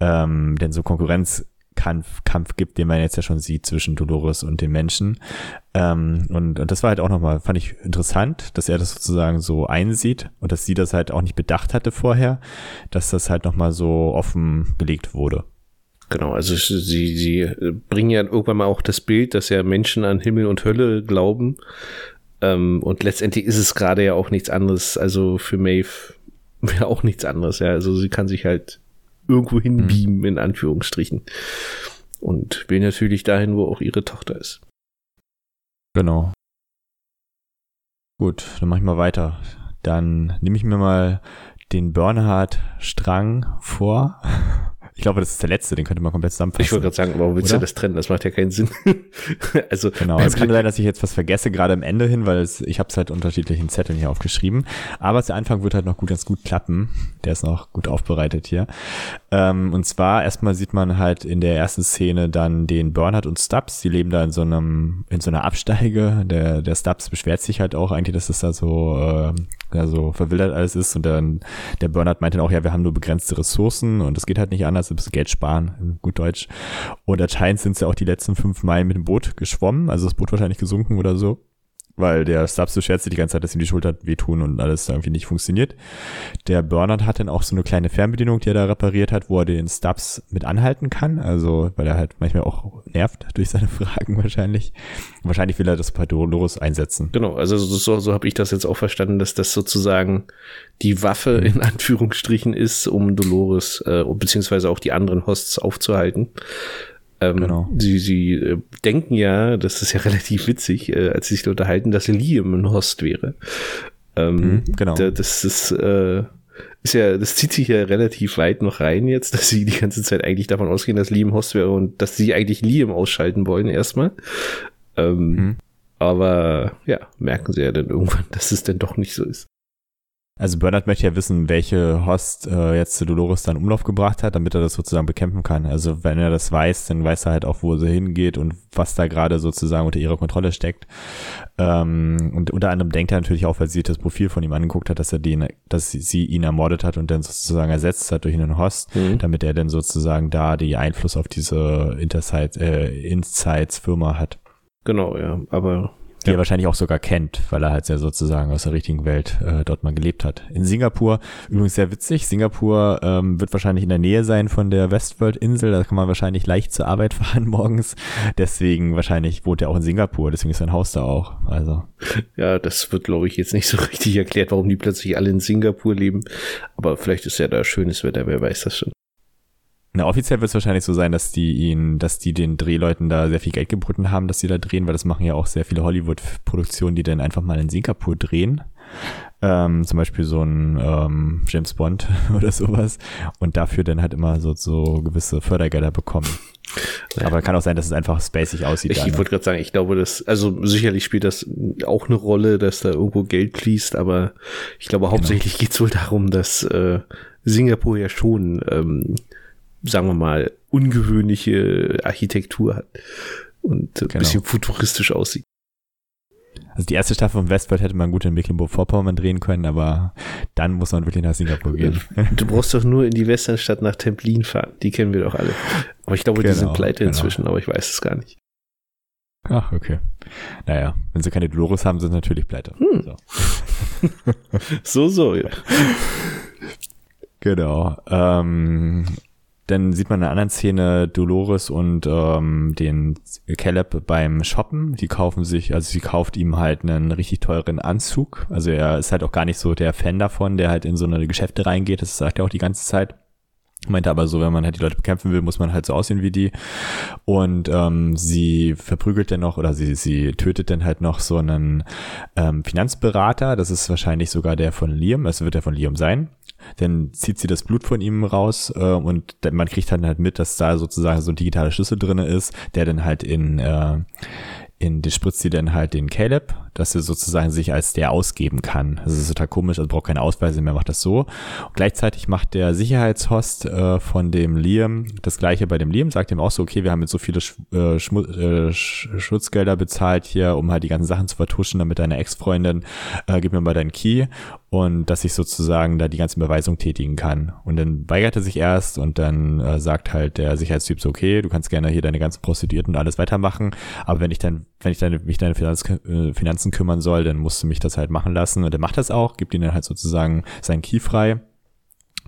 ähm, denn so Konkurrenz Kampf, Kampf gibt, den man jetzt ja schon sieht zwischen Dolores und den Menschen. Ähm, und, und das war halt auch nochmal, fand ich interessant, dass er das sozusagen so einsieht und dass sie das halt auch nicht bedacht hatte vorher, dass das halt nochmal so offen gelegt wurde. Genau, also sie, sie bringen ja irgendwann mal auch das Bild, dass ja Menschen an Himmel und Hölle glauben. Ähm, und letztendlich ist es gerade ja auch nichts anderes, also für Maeve ja auch nichts anderes, ja. Also sie kann sich halt irgendwo hinbeamen, mhm. in Anführungsstrichen. Und will natürlich dahin, wo auch ihre Tochter ist. Genau. Gut, dann mach ich mal weiter. Dann nehme ich mir mal den Bernhard-Strang vor. Ich glaube, das ist der letzte, den könnte man komplett zusammenfassen. Ich wollte gerade sagen, warum willst du das trennen? Das macht ja keinen Sinn. also Genau, es kann sein, dass ich jetzt was vergesse, gerade am Ende hin, weil es, ich habe es halt unterschiedlichen Zetteln hier aufgeschrieben. Aber der Anfang wird halt noch gut, ganz gut klappen. Der ist noch gut aufbereitet hier. Ähm, und zwar erstmal sieht man halt in der ersten Szene dann den Bernhard und Stubbs. Die leben da in so einem, in so einer Absteige. Der, der Stubbs beschwert sich halt auch eigentlich, dass es da so, äh, ja, so verwildert alles ist. Und dann der Bernhard meinte dann auch, ja, wir haben nur begrenzte Ressourcen und es geht halt nicht anders, ein bisschen Geld sparen, gut Deutsch. Und anscheinend sind sie auch die letzten fünf Meilen mit dem Boot geschwommen, also das Boot wahrscheinlich gesunken oder so weil der Stubbs beschwert sich die ganze Zeit, dass ihm die Schulter wehtun und alles irgendwie nicht funktioniert. Der Bernard hat dann auch so eine kleine Fernbedienung, die er da repariert hat, wo er den Stubbs mit anhalten kann, also weil er halt manchmal auch nervt durch seine Fragen wahrscheinlich. Wahrscheinlich will er das bei Dolores einsetzen. Genau, also so, so, so habe ich das jetzt auch verstanden, dass das sozusagen die Waffe in Anführungsstrichen ist, um Dolores äh, beziehungsweise auch die anderen Hosts aufzuhalten. Ähm, genau. Sie, sie äh, denken ja, das ist ja relativ witzig, äh, als sie sich unterhalten, dass Liam ein Host wäre. Ähm, mhm, genau. Da, das ist, äh, ist ja, das zieht sich ja relativ weit noch rein jetzt, dass sie die ganze Zeit eigentlich davon ausgehen, dass Liam Host wäre und dass sie eigentlich Liam ausschalten wollen erstmal. Ähm, mhm. Aber ja, merken sie ja dann irgendwann, dass es denn doch nicht so ist. Also Bernard möchte ja wissen, welche Host äh, jetzt zu Dolores dann Umlauf gebracht hat, damit er das sozusagen bekämpfen kann. Also wenn er das weiß, dann weiß er halt auch, wo sie hingeht und was da gerade sozusagen unter ihrer Kontrolle steckt. Ähm, und unter anderem denkt er natürlich auch, weil sie das Profil von ihm angeguckt hat, dass er den, dass sie, ihn ermordet hat und dann sozusagen ersetzt hat durch einen Host, mhm. damit er dann sozusagen da die Einfluss auf diese Intersites, äh, Insights Firma hat. Genau, ja, aber die ja. er wahrscheinlich auch sogar kennt, weil er halt ja sozusagen aus der richtigen Welt äh, dort mal gelebt hat. In Singapur, übrigens sehr witzig, Singapur ähm, wird wahrscheinlich in der Nähe sein von der Westworld-Insel, da kann man wahrscheinlich leicht zur Arbeit fahren morgens. Deswegen wahrscheinlich wohnt er auch in Singapur, deswegen ist sein Haus da auch. Also. Ja, das wird, glaube ich, jetzt nicht so richtig erklärt, warum die plötzlich alle in Singapur leben. Aber vielleicht ist ja da schönes Wetter, wer weiß das schon. Na, offiziell wird es wahrscheinlich so sein, dass die ihn, dass die den Drehleuten da sehr viel Geld geboten haben, dass sie da drehen, weil das machen ja auch sehr viele Hollywood-Produktionen, die dann einfach mal in Singapur drehen. Ähm, zum Beispiel so ein ähm, James Bond oder sowas. Und dafür dann halt immer so, so gewisse Fördergelder bekommen. Aber kann auch sein, dass es einfach spacig aussieht. Ich, ich wollte gerade sagen, ich glaube, dass, also sicherlich spielt das auch eine Rolle, dass da irgendwo Geld fließt, aber ich glaube genau. hauptsächlich genau. geht es wohl darum, dass äh, Singapur ja schon ähm, sagen wir mal, ungewöhnliche Architektur hat und ein genau. bisschen futuristisch aussieht. Also die erste Staffel von Westworld hätte man gut in Mecklenburg-Vorpommern drehen können, aber dann muss man wirklich nach Singapur gehen. Du brauchst doch nur in die Westernstadt nach Templin fahren. Die kennen wir doch alle. Aber ich glaube, genau, die sind pleite genau. inzwischen, aber ich weiß es gar nicht. Ach, okay. Naja, wenn sie keine Dolores haben, sind sie natürlich pleite. Hm. So. so, so, ja. Genau. Ähm, dann sieht man in einer anderen Szene Dolores und ähm, den Caleb beim Shoppen. Die kaufen sich, also sie kauft ihm halt einen richtig teuren Anzug. Also er ist halt auch gar nicht so der Fan davon, der halt in so eine Geschäfte reingeht. Das sagt er auch die ganze Zeit. Meinte aber so, wenn man halt die Leute bekämpfen will, muss man halt so aussehen wie die. Und ähm, sie verprügelt dann noch oder sie, sie tötet dann halt noch so einen ähm, Finanzberater. Das ist wahrscheinlich sogar der von Liam. Es wird der von Liam sein. Dann zieht sie das Blut von ihm raus äh, und man kriegt dann halt mit, dass da sozusagen so ein digitaler Schlüssel drinne ist, der dann halt in äh, in die spritzt sie dann halt den Caleb, dass er sozusagen sich als der ausgeben kann. Das ist total komisch, also braucht keine Ausweise mehr, macht das so. Und gleichzeitig macht der Sicherheitshost äh, von dem Liam das gleiche bei dem Liam, sagt ihm auch so, okay, wir haben jetzt so viele Sch äh, äh, Sch Schutzgelder bezahlt hier, um halt die ganzen Sachen zu vertuschen, damit deine Ex-Freundin, äh, gib mir mal deinen Key und dass ich sozusagen da die ganze Beweisung tätigen kann. Und dann weigert er sich erst und dann äh, sagt halt der Sicherheitstyp so, okay, du kannst gerne hier deine ganzen Prostituierten und alles weitermachen, aber wenn ich dann, wenn ich deine, mich deine Finanz, äh, Finanzen kümmern soll, dann musst du mich das halt machen lassen. Und er macht das auch, gibt dann halt sozusagen seinen Key frei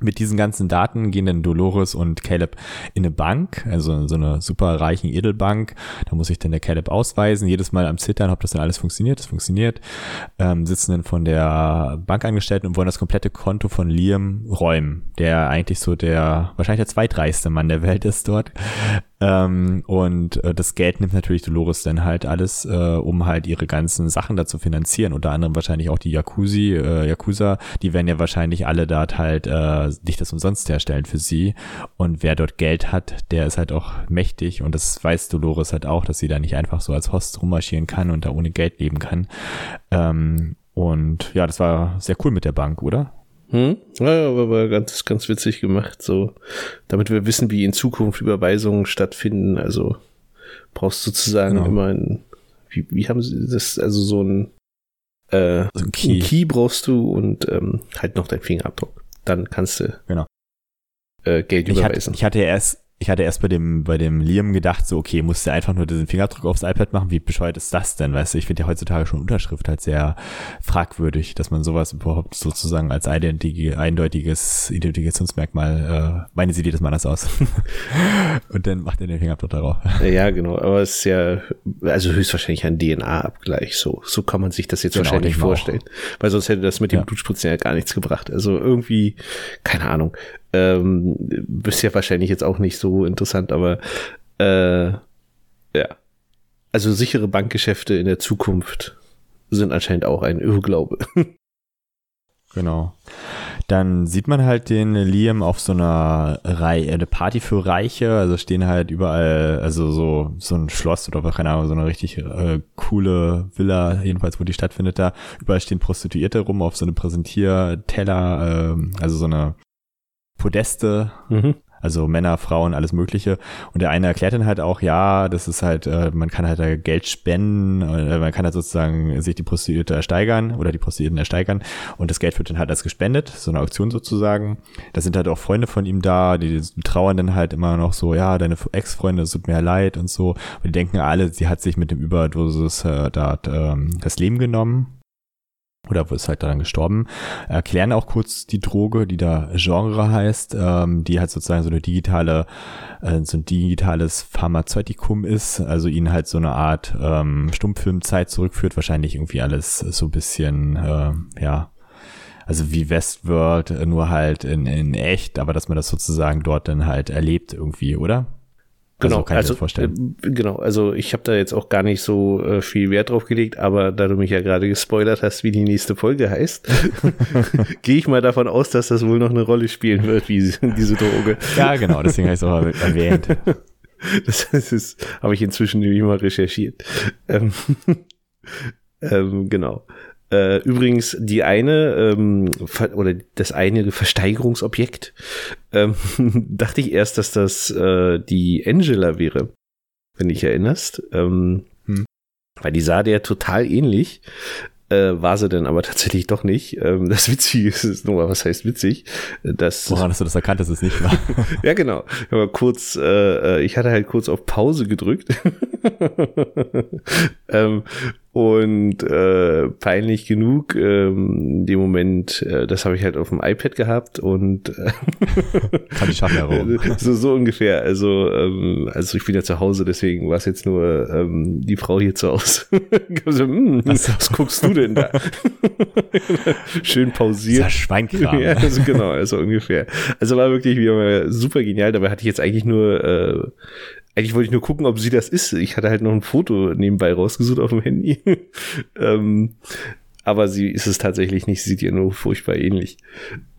mit diesen ganzen Daten gehen dann Dolores und Caleb in eine Bank, also so eine super reichen Edelbank. Da muss sich dann der Caleb ausweisen, jedes Mal am Zittern, ob das dann alles funktioniert. Das funktioniert. Ähm, sitzen dann von der Bankangestellten und wollen das komplette Konto von Liam räumen, der eigentlich so der, wahrscheinlich der zweitreichste Mann der Welt ist dort. Ähm, und äh, das Geld nimmt natürlich Dolores dann halt alles, äh, um halt ihre ganzen Sachen da zu finanzieren. Unter anderem wahrscheinlich auch die Yakuzi, äh, Yakuza, die werden ja wahrscheinlich alle dort halt äh, nicht das umsonst herstellen für sie. Und wer dort Geld hat, der ist halt auch mächtig. Und das weiß Dolores halt auch, dass sie da nicht einfach so als Host rummarschieren kann und da ohne Geld leben kann. Ähm, und ja, das war sehr cool mit der Bank, oder? Hm? Ja, aber war ganz, ganz witzig gemacht, so, damit wir wissen, wie in Zukunft Überweisungen stattfinden. Also brauchst du sozusagen genau. immer ein, wie, wie haben sie das, also so ein, äh, so ein Key. Key brauchst du und ähm, halt noch dein Fingerabdruck. Dann kannst du genau. äh, Geld ich überweisen. Hatte, ich hatte erst ich hatte erst bei dem, bei dem Liam gedacht, so, okay, musst du einfach nur diesen Fingerabdruck aufs iPad machen? Wie bescheuert ist das denn? Weißt du, ich finde ja heutzutage schon Unterschrift halt sehr fragwürdig, dass man sowas überhaupt sozusagen als eindeutiges Identifikationsmerkmal, äh, meine sie dir das mal anders aus. Und dann macht er den Fingerabdruck darauf. Ja, genau, aber es ist ja, also höchstwahrscheinlich ein DNA-Abgleich, so, so kann man sich das jetzt genau, wahrscheinlich vorstellen. Weil sonst hätte das mit dem ja. Blutspritzen ja gar nichts gebracht. Also irgendwie, keine Ahnung, ähm, ist ja wahrscheinlich jetzt auch nicht so interessant, aber äh, ja. Also sichere Bankgeschäfte in der Zukunft sind anscheinend auch ein Irrglaube. Genau. Dann sieht man halt den Liam auf so einer Reihe, eine Party für Reiche, also stehen halt überall, also so, so ein Schloss oder keine Ahnung, so eine richtig äh, coole Villa, jedenfalls, wo die stattfindet da. Überall stehen Prostituierte rum auf so eine Präsentierteller, äh, also so eine Podeste, mhm. also Männer, Frauen, alles Mögliche. Und der eine erklärt dann halt auch, ja, das ist halt, äh, man kann halt da Geld spenden, äh, man kann halt sozusagen sich die Prostituierte ersteigern oder die Prostituierten ersteigern und das Geld wird dann halt als gespendet, so eine Auktion sozusagen. Da sind halt auch Freunde von ihm da, die trauern dann halt immer noch so, ja, deine Ex-Freunde, es tut mir leid und so. Und die denken alle, sie hat sich mit dem Überdosis äh, da ähm, das Leben genommen oder ist halt dann gestorben, erklären auch kurz die Droge, die da Genre heißt, ähm, die halt sozusagen so eine digitale, äh, so ein digitales Pharmazeutikum ist, also ihnen halt so eine Art ähm, Stummfilmzeit zurückführt, wahrscheinlich irgendwie alles so ein bisschen, äh, ja, also wie Westworld, nur halt in, in echt, aber dass man das sozusagen dort dann halt erlebt irgendwie, oder? Genau, also, kann also, vorstellen. Äh, genau, also ich habe da jetzt auch gar nicht so äh, viel Wert drauf gelegt, aber da du mich ja gerade gespoilert hast, wie die nächste Folge heißt, gehe ich mal davon aus, dass das wohl noch eine Rolle spielen wird, wie diese Droge. Ja, genau, deswegen habe ich es auch erwähnt. Das, das habe ich inzwischen nämlich mal recherchiert. Ähm, ähm, genau. Äh, übrigens, die eine ähm, oder das eine Versteigerungsobjekt, ähm, dachte ich erst, dass das äh, die Angela wäre, wenn dich erinnerst. Ähm, hm. Weil die sah der total ähnlich. Äh, war sie denn aber tatsächlich doch nicht. Ähm, das Witzige ist, ist nur, was heißt witzig? Dass, Woran hast du das erkannt, dass es nicht war? ja, genau. Aber kurz, äh, äh, ich hatte halt kurz auf Pause gedrückt. ähm, und äh, peinlich genug, ähm, in dem Moment, äh, das habe ich halt auf dem iPad gehabt und äh, kann ich schaffen herum. so, so ungefähr. Also, ähm, also ich bin ja zu Hause, deswegen war es jetzt nur ähm, die Frau hier zu Hause. so, hm, was, was guckst du denn da? Schön pausiert. Dieser Schweinkram. ja, also genau, also ungefähr. Also war wirklich wieder super genial. Dabei hatte ich jetzt eigentlich nur äh, eigentlich wollte ich nur gucken, ob sie das ist. Ich hatte halt noch ein Foto nebenbei rausgesucht auf dem Handy. ähm, aber sie ist es tatsächlich nicht. Sie sieht ihr nur furchtbar ähnlich.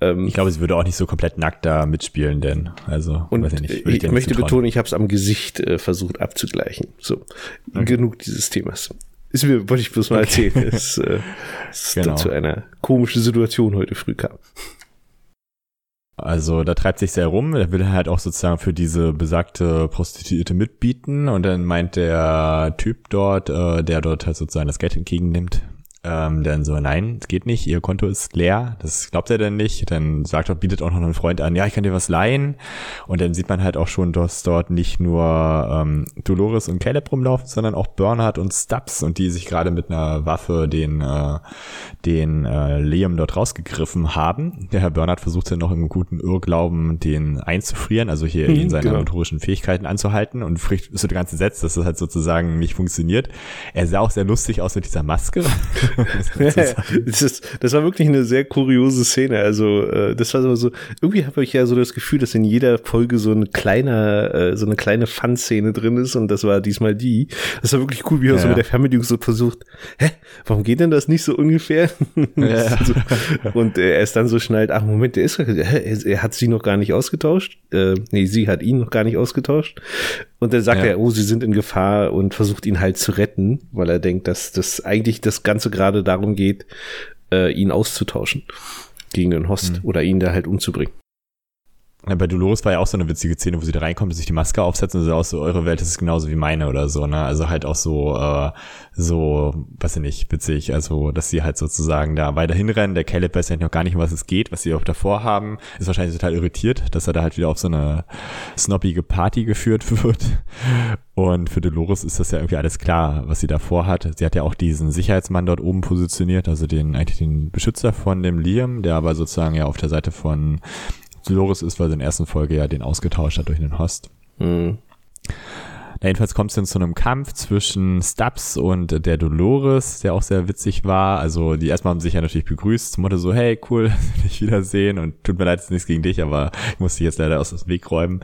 Ähm, ich glaube, sie würde auch nicht so komplett nackt da mitspielen, denn also und weiß ich, nicht, ich, ich möchte betonen, ich habe es am Gesicht äh, versucht abzugleichen. So okay. genug dieses Themas. Ist mir wollte ich bloß mal okay. erzählen, dass äh, es genau. zu einer komischen Situation heute früh kam. Also da treibt sich sehr rum. Er will halt auch sozusagen für diese besagte Prostituierte mitbieten. Und dann meint der Typ dort, äh, der dort halt sozusagen das Geld entgegennimmt, ähm, dann so, nein, es geht nicht, ihr Konto ist leer, das glaubt er dann nicht. Dann sagt er, bietet auch noch einen Freund an, ja, ich kann dir was leihen. Und dann sieht man halt auch schon, dass dort nicht nur ähm, Dolores und Caleb rumlaufen, sondern auch Bernhard und Stubbs und die sich gerade mit einer Waffe den, äh, den äh, Liam dort rausgegriffen haben. Der Herr Bernhard versuchte noch im guten Irrglauben, den einzufrieren, also hier mhm, in seiner genau. motorischen Fähigkeiten anzuhalten und spricht so die ganze Sätze, dass das halt sozusagen nicht funktioniert. Er sah auch sehr lustig aus mit dieser Maske. das, ist, das war wirklich eine sehr kuriose Szene. Also, äh, das war so, irgendwie habe ich ja so das Gefühl, dass in jeder Folge so ein kleiner, äh, so eine kleine Fun-Szene drin ist und das war diesmal die. Das war wirklich cool, wie er ja. so mit der Fernbedienung so versucht, hä, warum geht denn das nicht so ungefähr? Ja. so, und er ist dann so schnell, ach Moment, der ist, er, er hat sie noch gar nicht ausgetauscht. Äh, nee, sie hat ihn noch gar nicht ausgetauscht. Und dann sagt ja. er, oh, sie sind in Gefahr und versucht ihn halt zu retten, weil er denkt, dass das eigentlich das Ganze gerade darum geht, äh, ihn auszutauschen gegen den Host mhm. oder ihn da halt umzubringen. Bei Dolores war ja auch so eine witzige Szene, wo sie da reinkommt und sich die Maske aufsetzt und so aus so, eure Welt ist genauso wie meine oder so, ne? Also halt auch so, äh, so, weiß ich nicht, witzig, also, dass sie halt sozusagen da weiter hinrennen. Der Caleb weiß ja noch gar nicht, um was es geht, was sie auch davor haben. Ist wahrscheinlich total irritiert, dass er da halt wieder auf so eine snobbige Party geführt wird. Und für Dolores ist das ja irgendwie alles klar, was sie davor hat. Sie hat ja auch diesen Sicherheitsmann dort oben positioniert, also den, eigentlich den Beschützer von dem Liam, der aber sozusagen ja auf der Seite von Dolores ist, weil sie in der ersten Folge ja den ausgetauscht hat durch einen Host. Mhm. Na, jedenfalls kommt es dann zu einem Kampf zwischen Stubbs und der Dolores, der auch sehr witzig war. Also die erstmal haben sich ja natürlich begrüßt, zum Motto so, hey, cool, dich wiedersehen und tut mir leid, es ist nichts gegen dich, aber ich muss dich jetzt leider aus dem Weg räumen.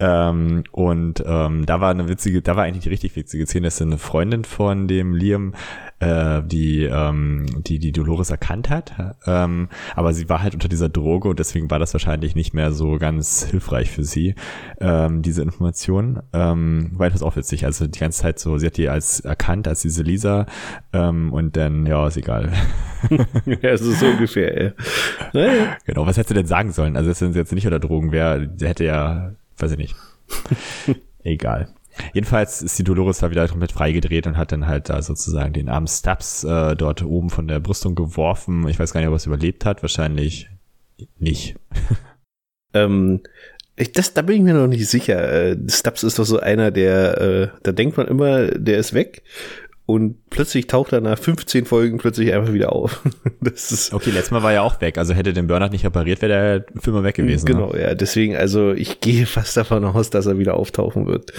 Ähm, und ähm, da war eine witzige, da war eigentlich die richtig witzige Szene, dass eine Freundin von dem Liam äh, die, ähm, die die Dolores erkannt hat. Ähm, aber sie war halt unter dieser Droge und deswegen war das wahrscheinlich nicht mehr so ganz hilfreich für sie, ähm, diese Information. Ähm, war etwas auch witzig. Also die ganze Zeit so, sie hat die als erkannt, als diese Lisa ähm, und dann, ja, ist egal. ja, es ist so ungefähr, ja. Naja. Genau, was hätte sie denn sagen sollen? Also wenn sie jetzt nicht unter Drogen wäre, hätte ja, weiß ich nicht. egal. Jedenfalls ist die Dolores da wieder komplett freigedreht und hat dann halt da sozusagen den armen Stubbs äh, dort oben von der Brüstung geworfen. Ich weiß gar nicht, ob er es überlebt hat. Wahrscheinlich nicht. ähm, ich, das, da bin ich mir noch nicht sicher. Äh, Stubbs ist doch so einer, der, äh, da denkt man immer, der ist weg und plötzlich taucht er nach 15 Folgen plötzlich einfach wieder auf. das ist okay, letztes Mal war er auch weg. Also hätte den Burnout nicht repariert, wäre der Film weg gewesen. Ne? Genau, ne? ja. Deswegen, also ich gehe fast davon aus, dass er wieder auftauchen wird.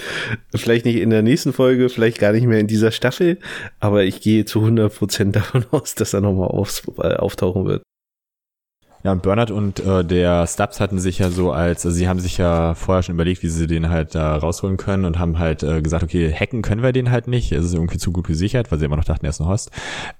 Vielleicht nicht in der nächsten Folge, vielleicht gar nicht mehr in dieser Staffel, aber ich gehe zu 100 Prozent davon aus, dass er nochmal äh, auftauchen wird. Ja, und Bernard und äh, der Stubbs hatten sich ja so als, also sie haben sich ja vorher schon überlegt, wie sie den halt da rausholen können und haben halt äh, gesagt, okay, hacken können wir den halt nicht, es ist irgendwie zu gut gesichert, weil sie immer noch dachten, er ist ein Host,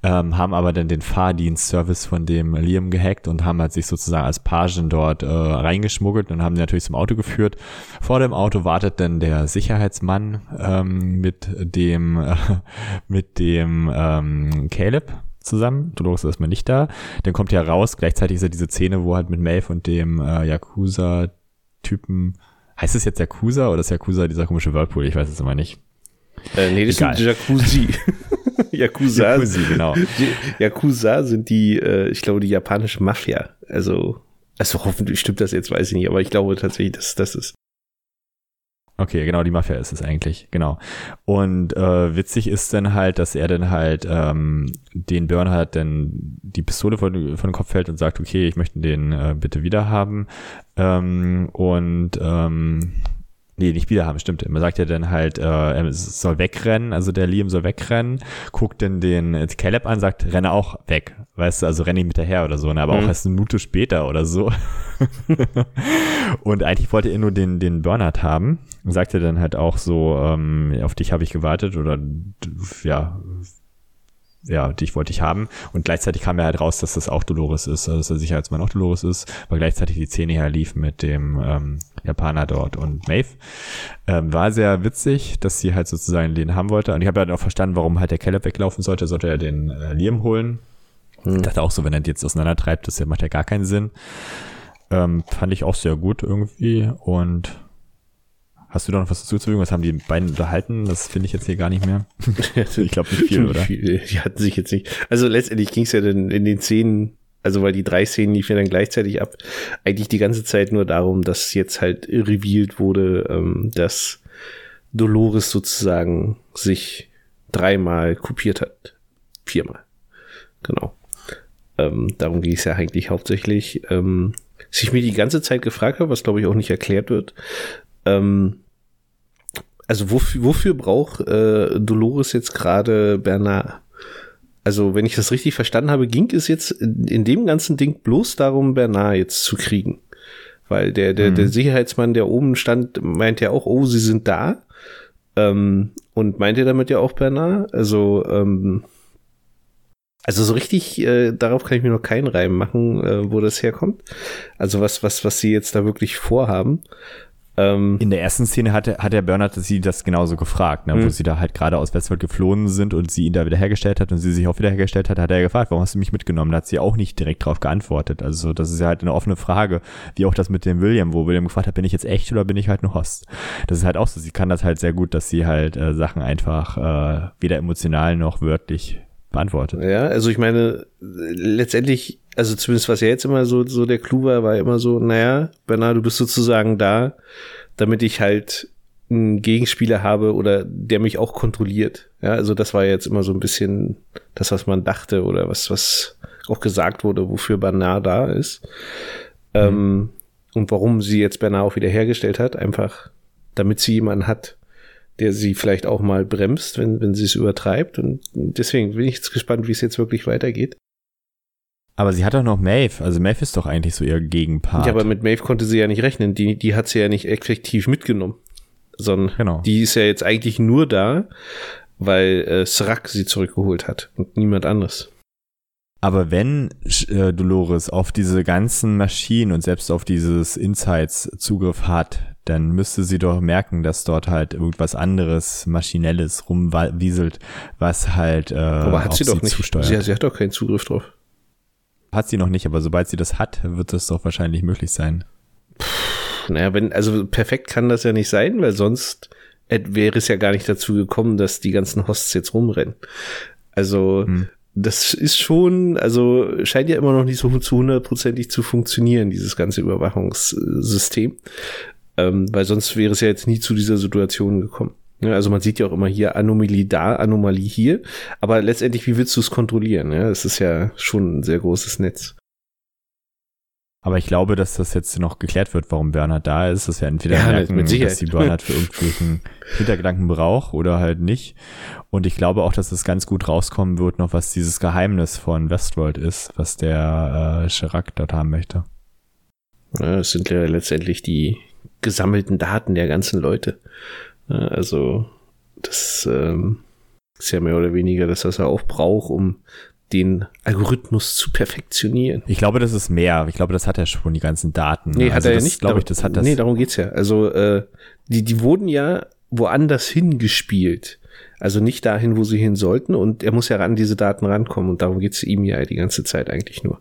ähm, haben aber dann den Fahrdienstservice von dem Liam gehackt und haben halt sich sozusagen als Pagen dort äh, reingeschmuggelt und haben natürlich zum Auto geführt. Vor dem Auto wartet dann der Sicherheitsmann ähm, mit dem, äh, mit dem ähm, Caleb, zusammen. Dolores ist erstmal nicht da. Dann kommt ja raus, gleichzeitig ist ja diese Szene, wo halt mit Maeve und dem äh, Yakuza-Typen, heißt es jetzt Yakuza oder ist Yakuza dieser komische Whirlpool? Ich weiß es immer nicht. Äh, nee, das Egal. sind Jacuzzi. Yakuza. Yakuza, genau. Yakuza sind die, äh, ich glaube, die japanische Mafia. Also, also hoffentlich stimmt das jetzt, weiß ich nicht, aber ich glaube tatsächlich, dass das ist. Okay, genau, die Mafia ist es eigentlich, genau. Und äh, witzig ist dann halt, dass er dann halt ähm, den Bernhard dann die Pistole von, von den Kopf hält und sagt, okay, ich möchte den äh, bitte wieder haben. Ähm, und ähm, Nee, nicht wieder haben, stimmt. Man sagt ja dann halt, äh, er soll wegrennen, also der Liam soll wegrennen, guckt dann den Caleb an, sagt, renne auch weg. Weißt du, also renne ich hinterher oder so, ne? aber mhm. auch erst eine Minute später oder so. und eigentlich wollte er nur den, den Bernhard haben. Und sagte dann halt auch so, ähm, auf dich habe ich gewartet oder ja, ja, dich wollte ich haben. Und gleichzeitig kam ja halt raus, dass das auch Dolores ist, also dass der Sicherheitsmann auch Dolores ist, weil gleichzeitig die Szene herlief mit dem ähm, Japaner dort und Maeve. Ähm, war sehr witzig, dass sie halt sozusagen den haben wollte. Und ich habe ja halt auch verstanden, warum halt der Caleb weglaufen sollte. Sollte er den äh, Liam holen. Hm. Ich dachte auch so, wenn er die jetzt auseinandertreibt, das macht ja gar keinen Sinn. Ähm, fand ich auch sehr gut irgendwie. Und Hast du da noch was dazu Was haben die beiden unterhalten? Das finde ich jetzt hier gar nicht mehr. ich glaube nicht viel, oder? Die hatten sich jetzt nicht. Also letztendlich ging es ja dann in den Szenen, also weil die drei Szenen liefen ja dann gleichzeitig ab, eigentlich die ganze Zeit nur darum, dass jetzt halt revealed wurde, ähm, dass Dolores sozusagen sich dreimal kopiert hat. Viermal. Genau. Ähm, darum ging es ja eigentlich hauptsächlich. Ähm, was ich mir die ganze Zeit gefragt habe, was glaube ich auch nicht erklärt wird, ähm, also wofür, wofür braucht äh, Dolores jetzt gerade Bernard? Also, wenn ich das richtig verstanden habe, ging es jetzt in, in dem ganzen Ding bloß darum, Bernard jetzt zu kriegen. Weil der, der, mhm. der Sicherheitsmann, der oben stand, meint ja auch, oh, sie sind da. Ähm, und meint ihr damit ja auch Bernard? Also, ähm, also so richtig, äh, darauf kann ich mir noch keinen Reim machen, äh, wo das herkommt. Also was, was, was sie jetzt da wirklich vorhaben. Ähm, in der ersten Szene hat, hat der Bernhard sie das genauso gefragt, ne, wo hm. sie da halt gerade aus Westworld geflohen sind und sie ihn da wiederhergestellt hat und sie sich auch wiederhergestellt hat, hat er gefragt, warum hast du mich mitgenommen? Da hat sie auch nicht direkt drauf geantwortet. Also das ist ja halt eine offene Frage, wie auch das mit dem William, wo William gefragt hat, bin ich jetzt echt oder bin ich halt nur Host? Das ist halt auch so, sie kann das halt sehr gut, dass sie halt äh, Sachen einfach äh, weder emotional noch wörtlich beantwortet. Ja, also ich meine, letztendlich, also zumindest was ja jetzt immer so, so der Clou war, war immer so, naja, Bernard, du bist sozusagen da, damit ich halt einen Gegenspieler habe oder der mich auch kontrolliert. Ja, also das war jetzt immer so ein bisschen das, was man dachte oder was, was auch gesagt wurde, wofür Bernard da ist. Mhm. Ähm, und warum sie jetzt Bernard auch wieder hergestellt hat, einfach damit sie jemanden hat, der sie vielleicht auch mal bremst, wenn, wenn sie es übertreibt. Und deswegen bin ich jetzt gespannt, wie es jetzt wirklich weitergeht. Aber sie hat doch noch Maeve. Also Maeve ist doch eigentlich so ihr Gegenpart. Ja, aber mit Maeve konnte sie ja nicht rechnen. Die, die hat sie ja nicht effektiv mitgenommen. Sondern genau. die ist ja jetzt eigentlich nur da, weil äh, Srak sie zurückgeholt hat und niemand anderes. Aber wenn äh, Dolores auf diese ganzen Maschinen und selbst auf dieses Insights Zugriff hat, dann müsste sie doch merken, dass dort halt irgendwas anderes, maschinelles rumwieselt, was halt äh, Aber hat sie doch nicht. Zusteuert. Sie, sie hat doch keinen Zugriff drauf. Hat sie noch nicht, aber sobald sie das hat, wird das doch wahrscheinlich möglich sein. Puh, naja, wenn, also perfekt kann das ja nicht sein, weil sonst wäre es ja gar nicht dazu gekommen, dass die ganzen Hosts jetzt rumrennen. Also, hm das ist schon, also scheint ja immer noch nicht so zu hundertprozentig zu funktionieren, dieses ganze Überwachungssystem. Ähm, weil sonst wäre es ja jetzt nie zu dieser Situation gekommen. Ja, also man sieht ja auch immer hier Anomalie da, Anomalie hier. Aber letztendlich, wie willst du es kontrollieren? Ja, es ist ja schon ein sehr großes Netz. Aber ich glaube, dass das jetzt noch geklärt wird, warum Bernhard da ist. Dass wir entweder ja, merken, dass die Bernhard für irgendwelchen Hintergedanken braucht oder halt nicht. Und ich glaube auch, dass es ganz gut rauskommen wird, noch was dieses Geheimnis von Westworld ist, was der äh, Chirac dort haben möchte. Ja, das sind ja letztendlich die gesammelten Daten der ganzen Leute. Ja, also das ähm, ist ja mehr oder weniger das, was er auch braucht, um den Algorithmus zu perfektionieren. Ich glaube, das ist mehr. Ich glaube, das hat er schon, die ganzen Daten. Nee, also hat er ja nicht. Glaube ich, das hat das. Nee, darum geht's ja. Also, äh, die, die wurden ja woanders hingespielt. Also nicht dahin, wo sie hin sollten. Und er muss ja an diese Daten rankommen. Und darum geht's ihm ja die ganze Zeit eigentlich nur.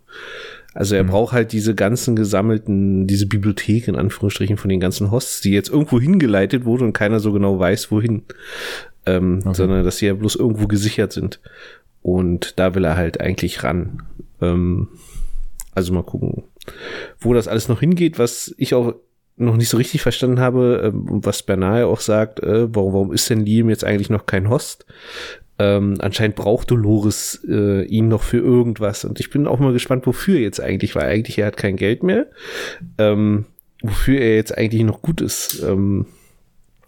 Also er mhm. braucht halt diese ganzen gesammelten, diese Bibliothek in Anführungsstrichen von den ganzen Hosts, die jetzt irgendwo hingeleitet wurde und keiner so genau weiß, wohin. Ähm, okay. Sondern dass sie ja bloß irgendwo gesichert sind. Und da will er halt eigentlich ran. Ähm, also mal gucken, wo das alles noch hingeht, was ich auch noch nicht so richtig verstanden habe, ähm, was Bernard auch sagt, äh, warum, warum ist denn Liam jetzt eigentlich noch kein Host? Ähm, anscheinend braucht Dolores äh, ihn noch für irgendwas. Und ich bin auch mal gespannt, wofür jetzt eigentlich, weil eigentlich er hat kein Geld mehr. Ähm, wofür er jetzt eigentlich noch gut ist. Ähm,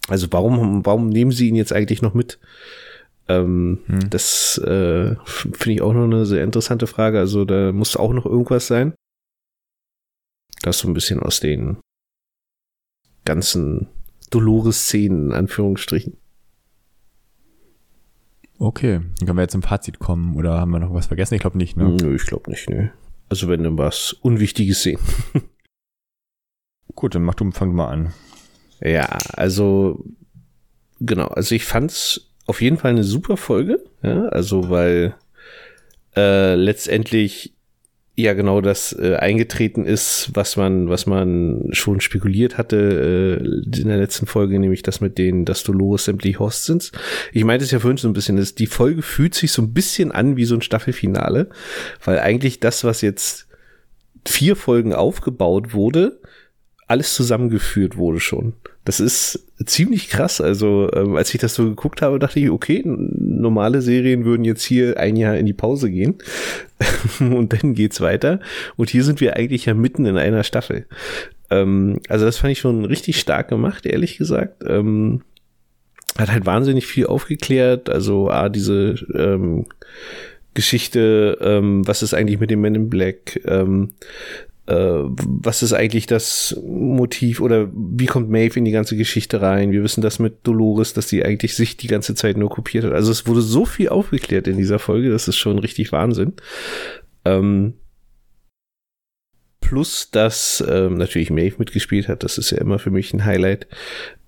also warum, warum nehmen sie ihn jetzt eigentlich noch mit? Ähm, hm. Das äh, finde ich auch noch eine sehr interessante Frage. Also da muss auch noch irgendwas sein. Das so ein bisschen aus den ganzen Dolores-Szenen, in Anführungsstrichen. Okay, dann können wir jetzt zum Fazit kommen oder haben wir noch was vergessen? Ich glaube nicht, ne? Nö, ich glaube nicht, ne. Also wenn dann was Unwichtiges sehen. Gut, dann mach du, fang mal an. Ja, also genau, also ich fand's auf jeden Fall eine super Folge, ja, also weil äh, letztendlich ja genau das äh, eingetreten ist, was man, was man schon spekuliert hatte äh, in der letzten Folge, nämlich das mit denen, dass Dolores sämtliche Hosts sind. Ich meinte es ja vorhin so ein bisschen, dass die Folge fühlt sich so ein bisschen an wie so ein Staffelfinale, weil eigentlich das, was jetzt vier Folgen aufgebaut wurde, alles zusammengeführt wurde schon. Das ist ziemlich krass. Also, ähm, als ich das so geguckt habe, dachte ich, okay, normale Serien würden jetzt hier ein Jahr in die Pause gehen. und dann geht's weiter. Und hier sind wir eigentlich ja mitten in einer Staffel. Ähm, also, das fand ich schon richtig stark gemacht, ehrlich gesagt. Ähm, hat halt wahnsinnig viel aufgeklärt. Also, ah, diese ähm, Geschichte, ähm, was ist eigentlich mit dem Men in Black? Ähm, äh, was ist eigentlich das Motiv oder wie kommt Maeve in die ganze Geschichte rein? Wir wissen das mit Dolores, dass sie eigentlich sich die ganze Zeit nur kopiert hat. Also es wurde so viel aufgeklärt in dieser Folge, das ist schon richtig Wahnsinn. Ähm, Plus, dass ähm, natürlich Maeve mitgespielt hat, das ist ja immer für mich ein Highlight.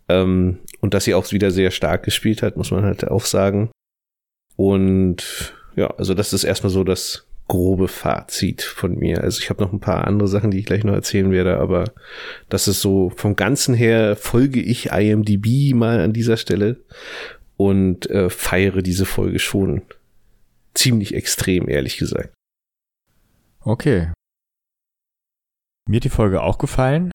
Ähm, und dass sie auch wieder sehr stark gespielt hat, muss man halt auch sagen. Und ja, also das ist erstmal so das grobe Fazit von mir. Also ich habe noch ein paar andere Sachen, die ich gleich noch erzählen werde, aber das ist so vom Ganzen her folge ich IMDB mal an dieser Stelle und äh, feiere diese Folge schon ziemlich extrem, ehrlich gesagt. Okay. Mir hat die Folge auch gefallen.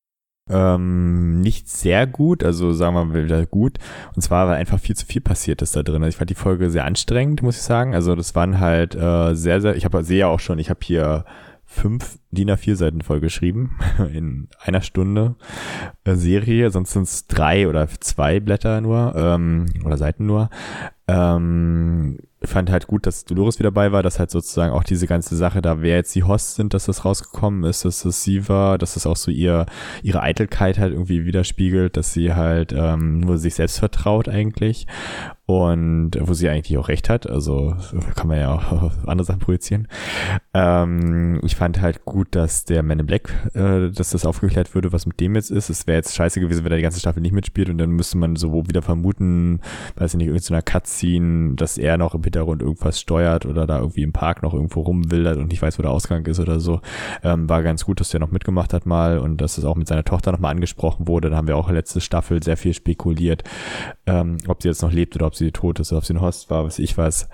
Ähm, nicht sehr gut, also sagen wir mal wieder gut. Und zwar, weil einfach viel zu viel passiert ist da drin. Also ich fand die Folge sehr anstrengend, muss ich sagen. Also das waren halt äh, sehr, sehr, ich habe sehe ja auch schon, ich habe hier fünf DIN A4 Seiten vollgeschrieben in einer Stunde äh, Serie, sonst sind es drei oder zwei Blätter nur ähm, oder Seiten nur. Ähm, fand halt gut, dass Dolores wieder dabei war, dass halt sozusagen auch diese ganze Sache da, wer jetzt die Hosts sind, dass das rausgekommen ist, dass das sie war, dass das auch so ihr, ihre Eitelkeit halt irgendwie widerspiegelt, dass sie halt ähm, nur sich selbst vertraut eigentlich und wo sie eigentlich auch recht hat, also kann man ja auch andere Sachen projizieren. Ähm, ich fand halt gut, dass der Man in Black, äh, dass das aufgeklärt würde, was mit dem jetzt ist. Es wäre jetzt scheiße gewesen, wenn er die ganze Staffel nicht mitspielt und dann müsste man so wieder vermuten, weiß ich nicht, irgendeiner Cutscene, dass er noch im Hintergrund irgendwas steuert oder da irgendwie im Park noch irgendwo rumwildert und nicht weiß, wo der Ausgang ist oder so. Ähm, war ganz gut, dass der noch mitgemacht hat mal und dass es auch mit seiner Tochter nochmal angesprochen wurde. Da haben wir auch letzte Staffel sehr viel spekuliert, ähm, ob sie jetzt noch lebt oder ob sie tot ist oder ob sie ein Host war, was ich weiß.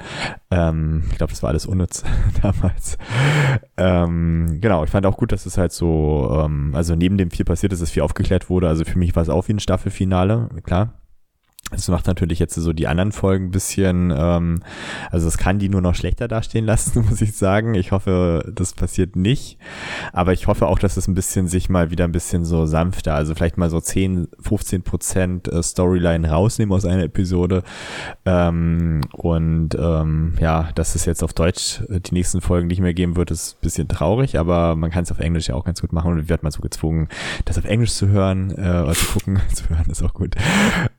Ähm, ich glaube, das war alles unnütz damals. Ähm, genau, ich fand auch gut, dass es halt so, ähm, also neben dem viel passiert ist, dass viel aufgeklärt wurde. Also für mich war es auch wie ein Staffelfinale, klar. Das macht natürlich jetzt so die anderen Folgen ein bisschen, ähm, also es kann die nur noch schlechter dastehen lassen, muss ich sagen. Ich hoffe, das passiert nicht. Aber ich hoffe auch, dass es ein bisschen sich mal wieder ein bisschen so sanfter, also vielleicht mal so 10, 15 Prozent äh, Storyline rausnehmen aus einer Episode. Ähm, und ähm, ja, dass es jetzt auf Deutsch äh, die nächsten Folgen nicht mehr geben wird, ist ein bisschen traurig, aber man kann es auf Englisch ja auch ganz gut machen und wird mal so gezwungen, das auf Englisch zu hören, äh, oder zu gucken, zu hören ist auch gut.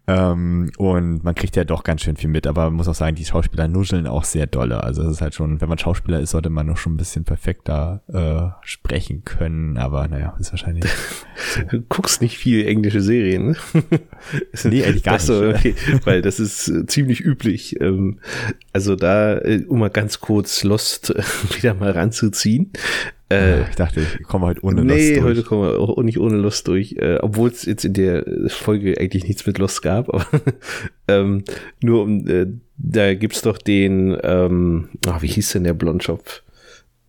Ähm, und man kriegt ja doch ganz schön viel mit, aber man muss auch sagen, die Schauspieler nuscheln auch sehr dolle. Also es ist halt schon, wenn man Schauspieler ist, sollte man noch schon ein bisschen perfekter äh, sprechen können, aber naja, ist wahrscheinlich. So. Du guckst nicht viel englische Serien, ne? nee, ehrlich gar nicht. Okay, weil das ist äh, ziemlich üblich. Ähm, also da, äh, um mal ganz kurz Lost wieder mal ranzuziehen. Äh, ich dachte, ich komme heute ohne nee, Lost durch. Nee, heute kommen wir auch nicht ohne Lost durch. Äh, Obwohl es jetzt in der Folge eigentlich nichts mit Lost gab. Aber ähm, nur um, äh, da gibt's doch den, ähm, ach, wie hieß denn der Blondschopf?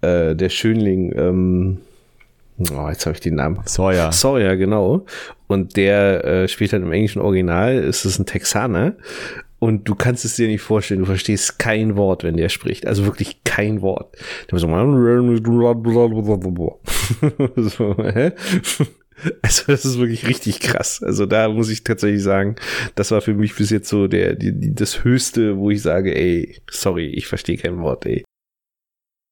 Äh, der Schönling, ähm, oh, jetzt habe ich den Namen. Sawyer. Sawyer, genau. Und der äh, spielt dann im englischen Original, ist es ein Texaner. Und du kannst es dir nicht vorstellen, du verstehst kein Wort, wenn der spricht. Also wirklich kein Wort. So? Also das ist wirklich richtig krass. Also da muss ich tatsächlich sagen, das war für mich bis jetzt so der, die, das Höchste, wo ich sage, ey, sorry, ich verstehe kein Wort, ey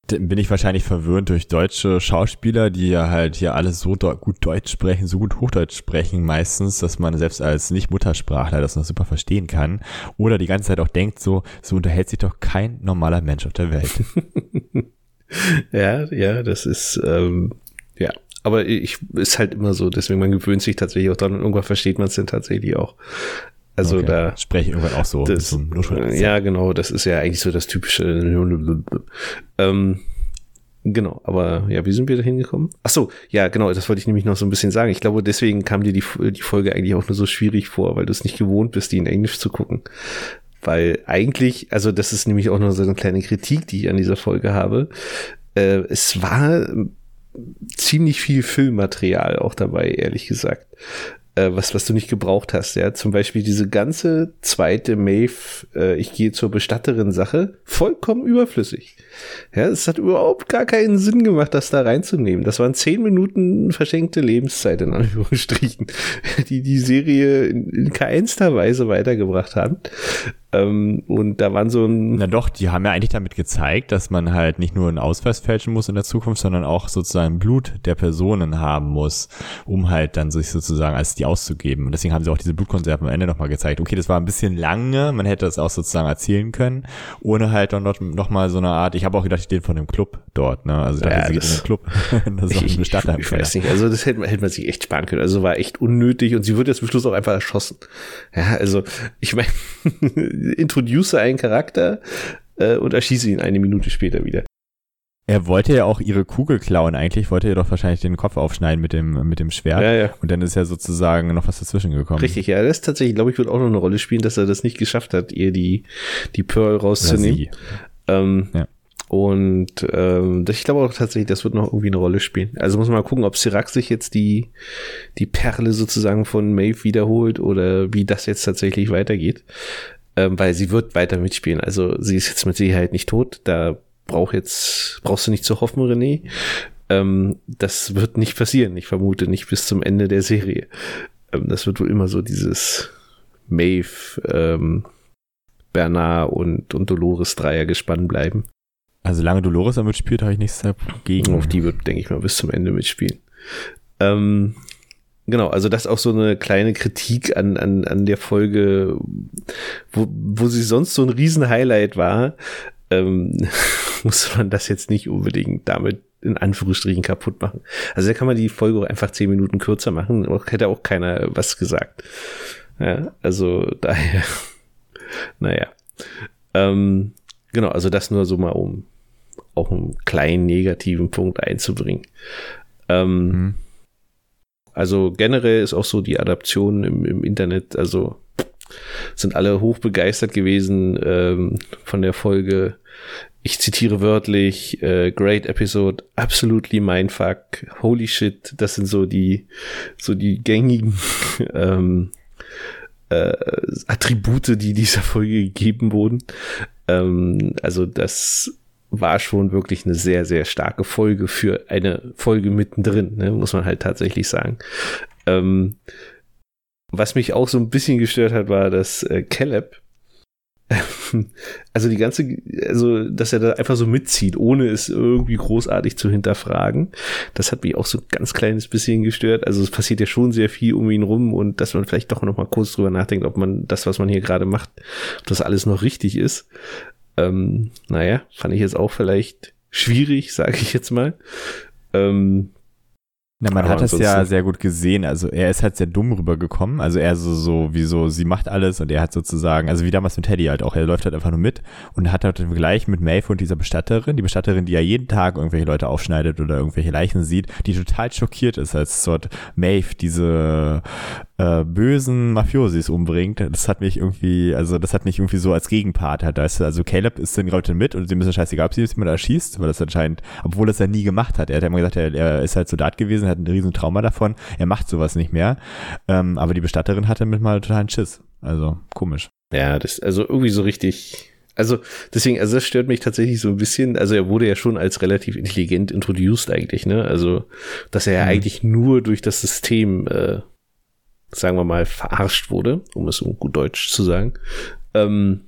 bin ich wahrscheinlich verwöhnt durch deutsche Schauspieler, die ja halt hier alle so gut Deutsch sprechen, so gut Hochdeutsch sprechen meistens, dass man selbst als Nicht-Muttersprachler das noch super verstehen kann. Oder die ganze Zeit auch denkt so, so unterhält sich doch kein normaler Mensch auf der Welt. ja, ja, das ist, ähm, ja. Aber ich, ist halt immer so, deswegen man gewöhnt sich tatsächlich auch dran und irgendwann versteht man es dann tatsächlich auch. Also okay. da spreche ich irgendwann auch so. Das, ja, genau, das ist ja eigentlich so das typische. Ähm, genau, aber ja, wie sind wir da hingekommen? Ach so, ja, genau, das wollte ich nämlich noch so ein bisschen sagen. Ich glaube, deswegen kam dir die, die Folge eigentlich auch nur so schwierig vor, weil du es nicht gewohnt bist, die in Englisch zu gucken. Weil eigentlich, also das ist nämlich auch noch so eine kleine Kritik, die ich an dieser Folge habe. Äh, es war ziemlich viel Filmmaterial auch dabei, ehrlich gesagt äh, was, was du nicht gebraucht hast. Ja, zum Beispiel diese ganze zweite Maeve, äh, ich gehe zur Bestatterin Sache, vollkommen überflüssig. Ja, es hat überhaupt gar keinen Sinn gemacht, das da reinzunehmen. Das waren zehn Minuten verschenkte Lebenszeit in Anführungsstrichen, die die Serie in, in keinster Weise weitergebracht haben. Ähm, und da waren so ein. Na doch, die haben ja eigentlich damit gezeigt, dass man halt nicht nur einen Ausweis fälschen muss in der Zukunft, sondern auch sozusagen Blut der Personen haben muss, um halt dann sich sozusagen als die auszugeben. Und deswegen haben sie auch diese Blutkonserven am Ende nochmal gezeigt. Okay, das war ein bisschen lange, man hätte das auch sozusagen erzählen können, ohne halt dann noch, noch mal so eine Art, ich habe auch gedacht, ich stehe von dem Club dort, ne? Also da ja, sie geht in den Club. das ist auch ein Bestatter. Ich, ich weiß nicht, also das hätte, hätte man sich echt sparen können. Also war echt unnötig und sie wird jetzt zum Schluss auch einfach erschossen. Ja, also ich meine, introduce einen Charakter äh, und erschieße ihn eine Minute später wieder. Er wollte ja auch ihre Kugel klauen eigentlich, wollte ihr doch wahrscheinlich den Kopf aufschneiden mit dem, mit dem Schwert. Ja, ja. Und dann ist ja sozusagen noch was dazwischen gekommen. Richtig, ja, das tatsächlich, glaube ich, wird auch noch eine Rolle spielen, dass er das nicht geschafft hat, ihr die, die Pearl rauszunehmen. Ähm, ja. Und ähm, ich glaube auch tatsächlich, das wird noch irgendwie eine Rolle spielen. Also muss man mal gucken, ob Sirac sich jetzt die, die Perle sozusagen von Maeve wiederholt oder wie das jetzt tatsächlich weitergeht ähm, weil sie wird weiter mitspielen. Also sie ist jetzt mit Sicherheit nicht tot. Da brauch jetzt, brauchst du nicht zu hoffen, René. Ähm, das wird nicht passieren. Ich vermute nicht bis zum Ende der Serie. Ähm, das wird wohl immer so dieses Maeve, ähm, Bernard und, und Dolores Dreier gespannt bleiben. Also solange Dolores damit spielt, habe ich nichts dagegen. Auf die wird, denke ich mal, bis zum Ende mitspielen. Ähm, Genau, also das auch so eine kleine Kritik an, an, an der Folge, wo, wo sie sonst so ein Riesen-Highlight war, ähm, muss man das jetzt nicht unbedingt damit in Anführungsstrichen kaputt machen. Also da kann man die Folge auch einfach zehn Minuten kürzer machen, hätte auch keiner was gesagt. Ja, also daher, naja. Ähm, genau, also das nur so mal, um auch einen kleinen negativen Punkt einzubringen. Ähm, mhm. Also generell ist auch so die Adaption im, im Internet, also sind alle hoch begeistert gewesen ähm, von der Folge. Ich zitiere wörtlich, äh, great episode, absolutely mindfuck, holy shit, das sind so die, so die gängigen ähm, äh, Attribute, die dieser Folge gegeben wurden. Ähm, also das war schon wirklich eine sehr, sehr starke Folge für eine Folge mittendrin, ne, muss man halt tatsächlich sagen. Ähm, was mich auch so ein bisschen gestört hat, war, dass äh, Caleb, also die ganze, also dass er da einfach so mitzieht, ohne es irgendwie großartig zu hinterfragen. Das hat mich auch so ein ganz kleines bisschen gestört. Also es passiert ja schon sehr viel um ihn rum und dass man vielleicht doch noch mal kurz drüber nachdenkt, ob man das, was man hier gerade macht, ob das alles noch richtig ist. Ähm, naja, fand ich jetzt auch vielleicht schwierig, sage ich jetzt mal. Ähm, na, man hat das ja sehr gut gesehen. Also er ist halt sehr dumm rübergekommen. Also er so, so, wie so, sie macht alles und er hat sozusagen, also wie damals mit Teddy halt auch, er läuft halt einfach nur mit und hat halt den Vergleich mit Maeve und dieser Bestatterin, die Bestatterin, die ja jeden Tag irgendwelche Leute aufschneidet oder irgendwelche Leichen sieht, die total schockiert ist, als dort Maeve diese äh, bösen Mafiosis umbringt. Das hat mich irgendwie, also das hat mich irgendwie so als Gegenpart halt. Da also Caleb ist dann gerade mit und sie müssen scheißegal, ob sie jemand erschießt, weil das anscheinend, obwohl das er nie gemacht hat. Er hat ja immer gesagt, er, er ist halt Soldat gewesen, hat ein riesen Trauma davon. Er macht sowas nicht mehr. Ähm, aber die Bestatterin hatte mit mal totalen Schiss. Also komisch. Ja, das, also irgendwie so richtig, also deswegen, also das stört mich tatsächlich so ein bisschen. Also er wurde ja schon als relativ intelligent introduced eigentlich, ne? Also, dass er ja mhm. eigentlich nur durch das System äh, sagen wir mal, verarscht wurde, um es um gut Deutsch zu sagen. Ähm,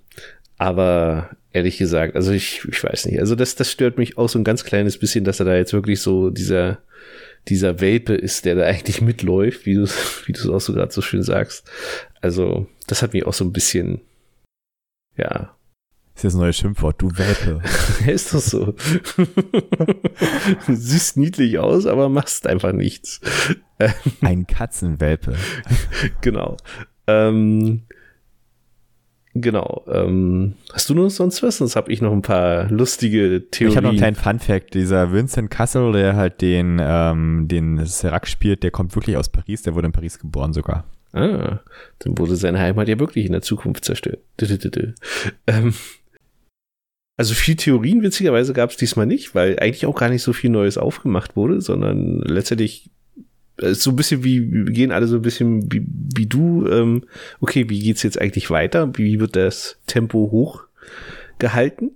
aber ehrlich gesagt, also ich, ich weiß nicht, also das, das stört mich auch so ein ganz kleines bisschen, dass er da jetzt wirklich so dieser, dieser Welpe ist, der da eigentlich mitläuft, wie du wie du es auch so gerade so schön sagst. Also, das hat mich auch so ein bisschen, ja, ist das neue Schimpfwort, du Welpe. ist doch so. du siehst niedlich aus, aber machst einfach nichts. Ein Katzenwelpe. genau. Ähm, genau. Ähm, hast du noch sonst was? Sonst habe ich noch ein paar lustige Theorien. Ich habe noch einen kleinen Fun-Fact. Dieser Vincent Castle, der halt den, ähm, den Serac spielt, der kommt wirklich aus Paris. Der wurde in Paris geboren sogar. Ah, dann wurde seine Heimat ja wirklich in der Zukunft zerstört. Ähm, also viel Theorien witzigerweise gab es diesmal nicht, weil eigentlich auch gar nicht so viel Neues aufgemacht wurde, sondern letztendlich äh, so ein bisschen wie, wir gehen alle so ein bisschen wie, wie du, ähm, okay, wie geht's jetzt eigentlich weiter? Wie wird das Tempo hoch gehalten?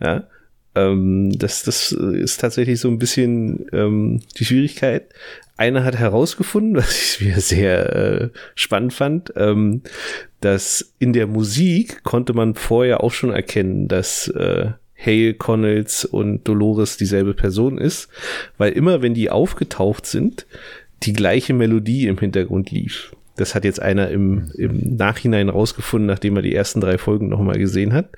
Ja. Ähm, das, das ist tatsächlich so ein bisschen ähm, die Schwierigkeit. Einer hat herausgefunden, was ich mir sehr äh, spannend fand, ähm, dass in der Musik konnte man vorher auch schon erkennen, dass äh, Hale Connells und Dolores dieselbe Person ist, weil immer wenn die aufgetaucht sind, die gleiche Melodie im Hintergrund lief. Das hat jetzt einer im, im Nachhinein rausgefunden, nachdem er die ersten drei Folgen nochmal gesehen hat.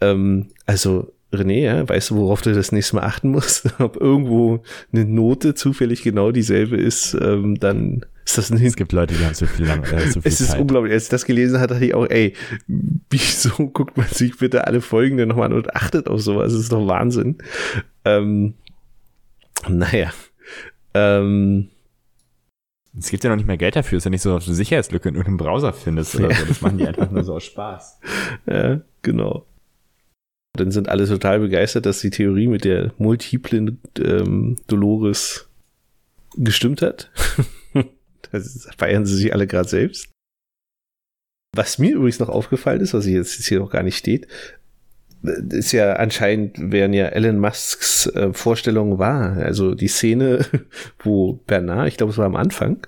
Ähm, also René, ja, weißt du, worauf du das nächste Mal achten musst? Ob irgendwo eine Note zufällig genau dieselbe ist, ähm, dann ist das ein Es gibt Leute, die haben zu viel, lang, äh, zu viel Es ist Zeit. unglaublich. Als ich das gelesen hat, dachte ich auch, ey, wieso guckt man sich bitte alle Folgen dann nochmal an und achtet auf sowas? Das ist doch Wahnsinn. Ähm, naja. Ähm, es gibt ja noch nicht mehr Geld dafür. Es ist ja nicht so, dass du Sicherheitslücke in irgendeinem Browser findest oder so. Das machen die einfach nur so aus Spaß. Ja, genau. Dann sind alle total begeistert, dass die Theorie mit der multiplen ähm, Dolores gestimmt hat. das feiern sie sich alle gerade selbst. Was mir übrigens noch aufgefallen ist, was jetzt hier noch gar nicht steht, ist ja anscheinend, wären ja Elon Musks äh, Vorstellung war. Also die Szene, wo Bernard, ich glaube, es war am Anfang,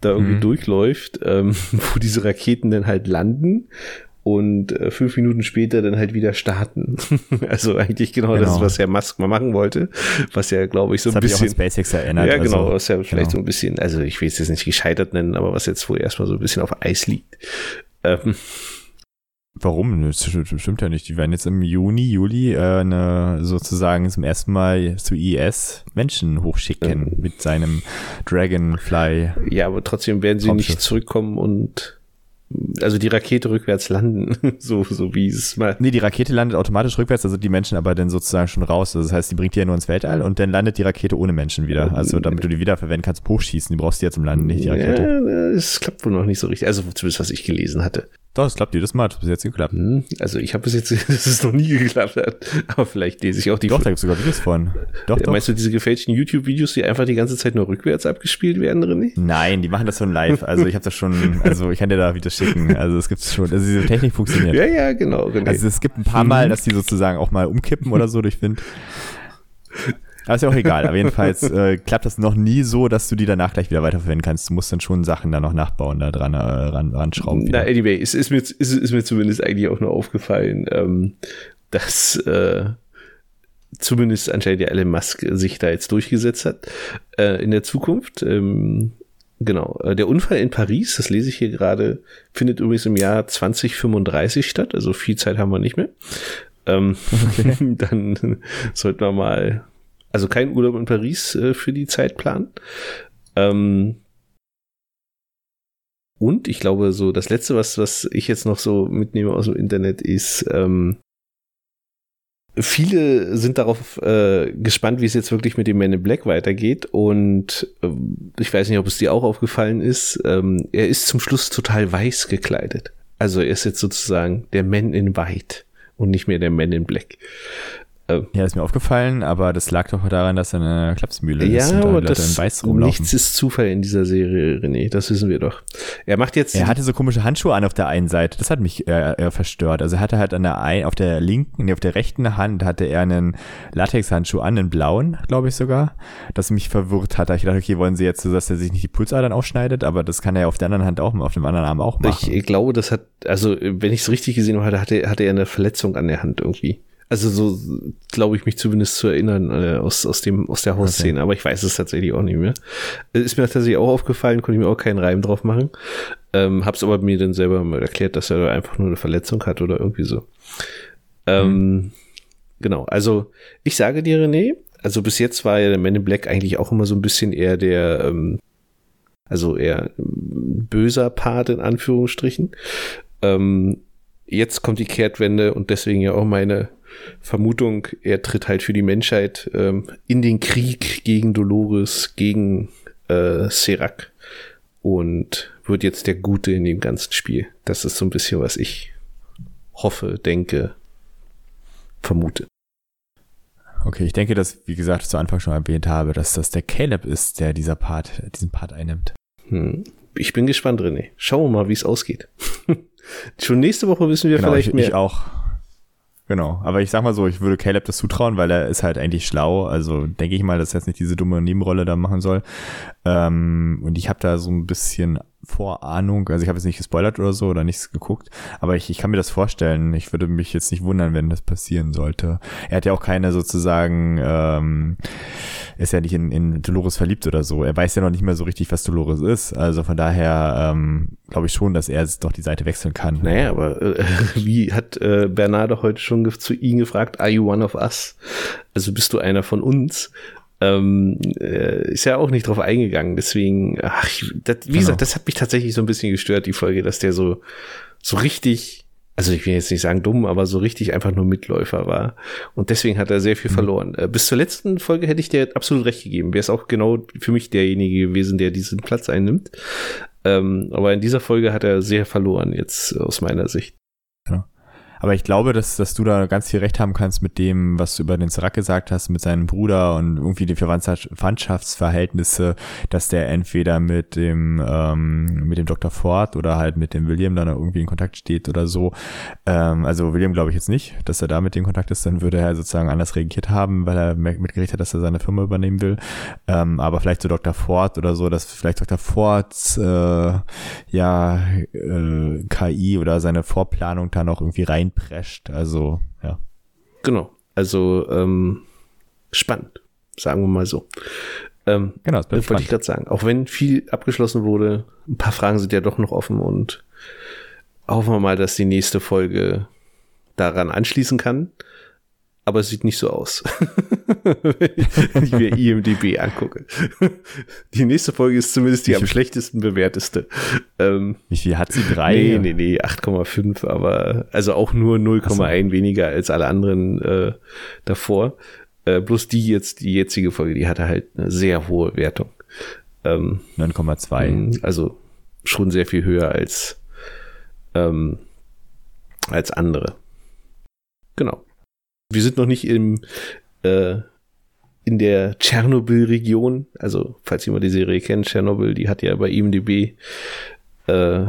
da irgendwie mhm. durchläuft, ähm, wo diese Raketen dann halt landen und äh, fünf Minuten später dann halt wieder starten. also eigentlich genau, genau, das, was Herr Musk mal machen wollte, was ja, glaube ich, so das ein bisschen. Ich auch an SpaceX erinnert. Ja, genau, also, was ja vielleicht genau. so ein bisschen, also ich will es jetzt nicht gescheitert nennen, aber was jetzt wohl erstmal so ein bisschen auf Eis liegt. Ähm, Warum? Das stimmt ja nicht. Die werden jetzt im Juni, Juli äh, eine, sozusagen zum ersten Mal zu IS Menschen hochschicken ähm, mit seinem Dragonfly. Ja, aber trotzdem werden sie nicht zurückkommen und also die Rakete rückwärts landen, so, so wie es mal. Nee, die Rakete landet automatisch rückwärts, also die Menschen aber dann sozusagen schon raus. Also das heißt, die bringt die ja nur ins Weltall und dann landet die Rakete ohne Menschen wieder. Also damit du die wiederverwenden kannst, hochschießen. Die brauchst du ja zum Landen, nicht die Rakete. Ja, es klappt wohl noch nicht so richtig. Also zumindest, was ich gelesen hatte. Doch, es klappt jedes Mal. Hat bis jetzt geklappt. Hm, also ich habe bis jetzt, dass es noch nie geklappt hat. Aber vielleicht lese ich auch die. Doch, da gibt es sogar Videos von. Doch, doch. Meinst du diese gefälschten YouTube-Videos, die einfach die ganze Zeit nur rückwärts abgespielt werden, René? Nein, die machen das schon live. Also ich habe das schon, also ich kann dir da Videos schicken. Also es gibt schon, also diese Technik funktioniert. Ja, ja, genau. René. Also es gibt ein paar Mal, dass die sozusagen auch mal umkippen oder so durch Wind. Aber ist ja auch egal. Aber jedenfalls äh, klappt das noch nie so, dass du die danach gleich wieder weiterverwenden kannst. Du musst dann schon Sachen da noch nachbauen, da dran äh, ran, ranschrauben. Na, anyway, es ist mir, ist, ist mir zumindest eigentlich auch nur aufgefallen, ähm, dass äh, zumindest anscheinend der Elon Musk sich da jetzt durchgesetzt hat äh, in der Zukunft. Ähm, genau. Äh, der Unfall in Paris, das lese ich hier gerade, findet übrigens im Jahr 2035 statt. Also viel Zeit haben wir nicht mehr. Ähm, okay. dann sollten wir mal also kein Urlaub in Paris äh, für die Zeit planen. Ähm, und ich glaube, so das letzte, was, was ich jetzt noch so mitnehme aus dem Internet, ist, ähm, viele sind darauf äh, gespannt, wie es jetzt wirklich mit dem Man in Black weitergeht. Und äh, ich weiß nicht, ob es dir auch aufgefallen ist. Ähm, er ist zum Schluss total weiß gekleidet. Also er ist jetzt sozusagen der Man in White und nicht mehr der Man in Black. Ähm, ja, ist mir aufgefallen, aber das lag doch daran, dass er eine Klapsmühle ja, ist und aber das, in Weiß rumlaufen. Nichts ist Zufall in dieser Serie, René, das wissen wir doch. Er macht jetzt. Er hatte so komische Handschuhe an auf der einen Seite, das hat mich äh, äh, verstört. Also er hatte halt an der ein, auf der linken, nee, auf der rechten Hand hatte er einen Latexhandschuh an, einen blauen, glaube ich sogar, das mich verwirrt hat. Ich dachte, okay, wollen sie jetzt so, dass er sich nicht die Pulsadern aufschneidet, aber das kann er ja auf der anderen Hand auch, auf dem anderen Arm auch machen. Ich, ich glaube, das hat, also wenn ich es richtig gesehen habe, hatte, hatte er eine Verletzung an der Hand irgendwie. Also so glaube ich mich zumindest zu erinnern äh, aus, aus, dem, aus der Hausszene, okay. aber ich weiß es tatsächlich auch nicht mehr. Äh, ist mir tatsächlich auch aufgefallen, konnte ich mir auch keinen Reim drauf machen. Ähm, hab's aber mir dann selber mal erklärt, dass er einfach nur eine Verletzung hat oder irgendwie so. Ähm, mhm. Genau, also ich sage dir, René, also bis jetzt war ja der Man in Black eigentlich auch immer so ein bisschen eher der, ähm, also eher böser Part in Anführungsstrichen. Ähm, jetzt kommt die Kehrtwende und deswegen ja auch meine Vermutung, er tritt halt für die Menschheit ähm, in den Krieg gegen Dolores, gegen äh, Serac und wird jetzt der Gute in dem ganzen Spiel. Das ist so ein bisschen, was ich hoffe, denke, vermute. Okay, ich denke, dass, wie gesagt, zu Anfang schon erwähnt habe, dass das der Caleb ist, der dieser Part, diesen Part einnimmt. Hm. Ich bin gespannt, René. Schauen wir mal, wie es ausgeht. schon nächste Woche wissen wir genau, vielleicht ich, mehr. Ich auch. Genau, aber ich sag mal so, ich würde Caleb das zutrauen, weil er ist halt eigentlich schlau. Also denke ich mal, dass er jetzt nicht diese dumme Nebenrolle da machen soll. Ähm, und ich habe da so ein bisschen Vorahnung, also ich habe jetzt nicht gespoilert oder so oder nichts geguckt, aber ich, ich kann mir das vorstellen. Ich würde mich jetzt nicht wundern, wenn das passieren sollte. Er hat ja auch keine sozusagen, ähm, ist ja nicht in, in Dolores verliebt oder so. Er weiß ja noch nicht mehr so richtig, was Dolores ist. Also von daher ähm, glaube ich schon, dass er doch die Seite wechseln kann. Naja, aber äh, wie hat äh, Bernardo heute schon zu ihm gefragt, are you one of us? Also bist du einer von uns? ähm, äh, ist ja auch nicht drauf eingegangen. Deswegen, ach, das, wie genau. gesagt, das hat mich tatsächlich so ein bisschen gestört, die Folge, dass der so, so richtig, also ich will jetzt nicht sagen dumm, aber so richtig einfach nur Mitläufer war. Und deswegen hat er sehr viel mhm. verloren. Äh, bis zur letzten Folge hätte ich dir absolut recht gegeben. Wäre es auch genau für mich derjenige gewesen, der diesen Platz einnimmt. Ähm, aber in dieser Folge hat er sehr verloren, jetzt aus meiner Sicht. Aber ich glaube, dass, dass du da ganz viel recht haben kannst mit dem, was du über den Serac gesagt hast, mit seinem Bruder und irgendwie die Verwandtschaftsverhältnisse, dass der entweder mit dem, ähm, mit dem Dr. Ford oder halt mit dem William dann irgendwie in Kontakt steht oder so. Ähm, also William glaube ich jetzt nicht, dass er da mit dem Kontakt ist, dann würde er sozusagen anders reagiert haben, weil er mitgerichtet hat, dass er seine Firma übernehmen will. Ähm, aber vielleicht so Dr. Ford oder so, dass vielleicht Dr. Fords äh, ja äh, KI oder seine Vorplanung da noch irgendwie rein reinprescht. Also, ja. Genau. Also, ähm, spannend, sagen wir mal so. Ähm, genau, das, das wollte ich gerade sagen. Auch wenn viel abgeschlossen wurde, ein paar Fragen sind ja doch noch offen und hoffen wir mal, dass die nächste Folge daran anschließen kann aber es sieht nicht so aus, wenn ich mir IMDB angucke. Die nächste Folge ist zumindest die am schlechtesten bewerteste. Ähm, Wie viel hat sie? Drei? Nee, nee, nee, 8,5, aber also auch nur 0,1 so. weniger als alle anderen äh, davor. Äh, bloß die jetzt, die jetzige Folge, die hatte halt eine sehr hohe Wertung. Ähm, 9,2. Mhm, also schon sehr viel höher als, ähm, als andere. Genau wir sind noch nicht im, äh, in der Tschernobyl-Region. Also, falls jemand die Serie kennt, Tschernobyl, die hat ja bei IMDb, äh,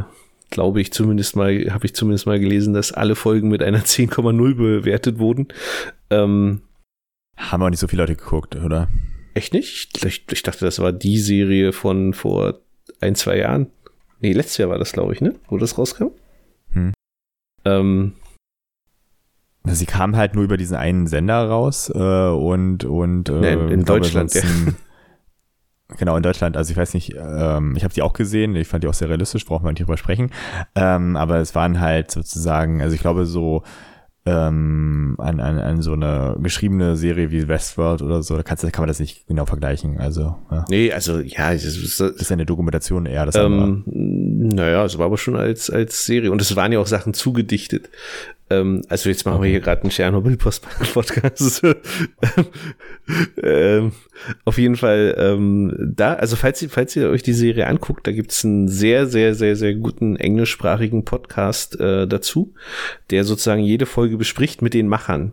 glaube ich zumindest mal, habe ich zumindest mal gelesen, dass alle Folgen mit einer 10,0 bewertet wurden. Ähm, Haben auch nicht so viele Leute geguckt, oder? Echt nicht? Ich, ich dachte, das war die Serie von vor ein, zwei Jahren. Nee, letztes Jahr war das, glaube ich, ne? Wo das rauskam. Hm. Ähm, Sie kam halt nur über diesen einen Sender raus äh, und und äh, in, in Deutschland. Ja. Genau, in Deutschland. Also ich weiß nicht, ähm, ich habe die auch gesehen, ich fand die auch sehr realistisch, braucht man nicht drüber sprechen. Ähm, aber es waren halt sozusagen, also ich glaube so ähm, an, an, an so eine geschriebene Serie wie Westworld oder so, da kannst, kann man das nicht genau vergleichen. Also, ja. Nee, also ja, das ist, das ist ja eine Dokumentation eher das ähm, Naja, es war aber schon als, als Serie und es waren ja auch Sachen zugedichtet. Ähm, also jetzt machen wir hier gerade einen Tschernobyl-Podcast. ähm, auf jeden Fall ähm, da, also falls ihr, falls ihr euch die Serie anguckt, da gibt's einen sehr, sehr, sehr, sehr guten englischsprachigen Podcast äh, dazu, der sozusagen jede Folge bespricht mit den Machern.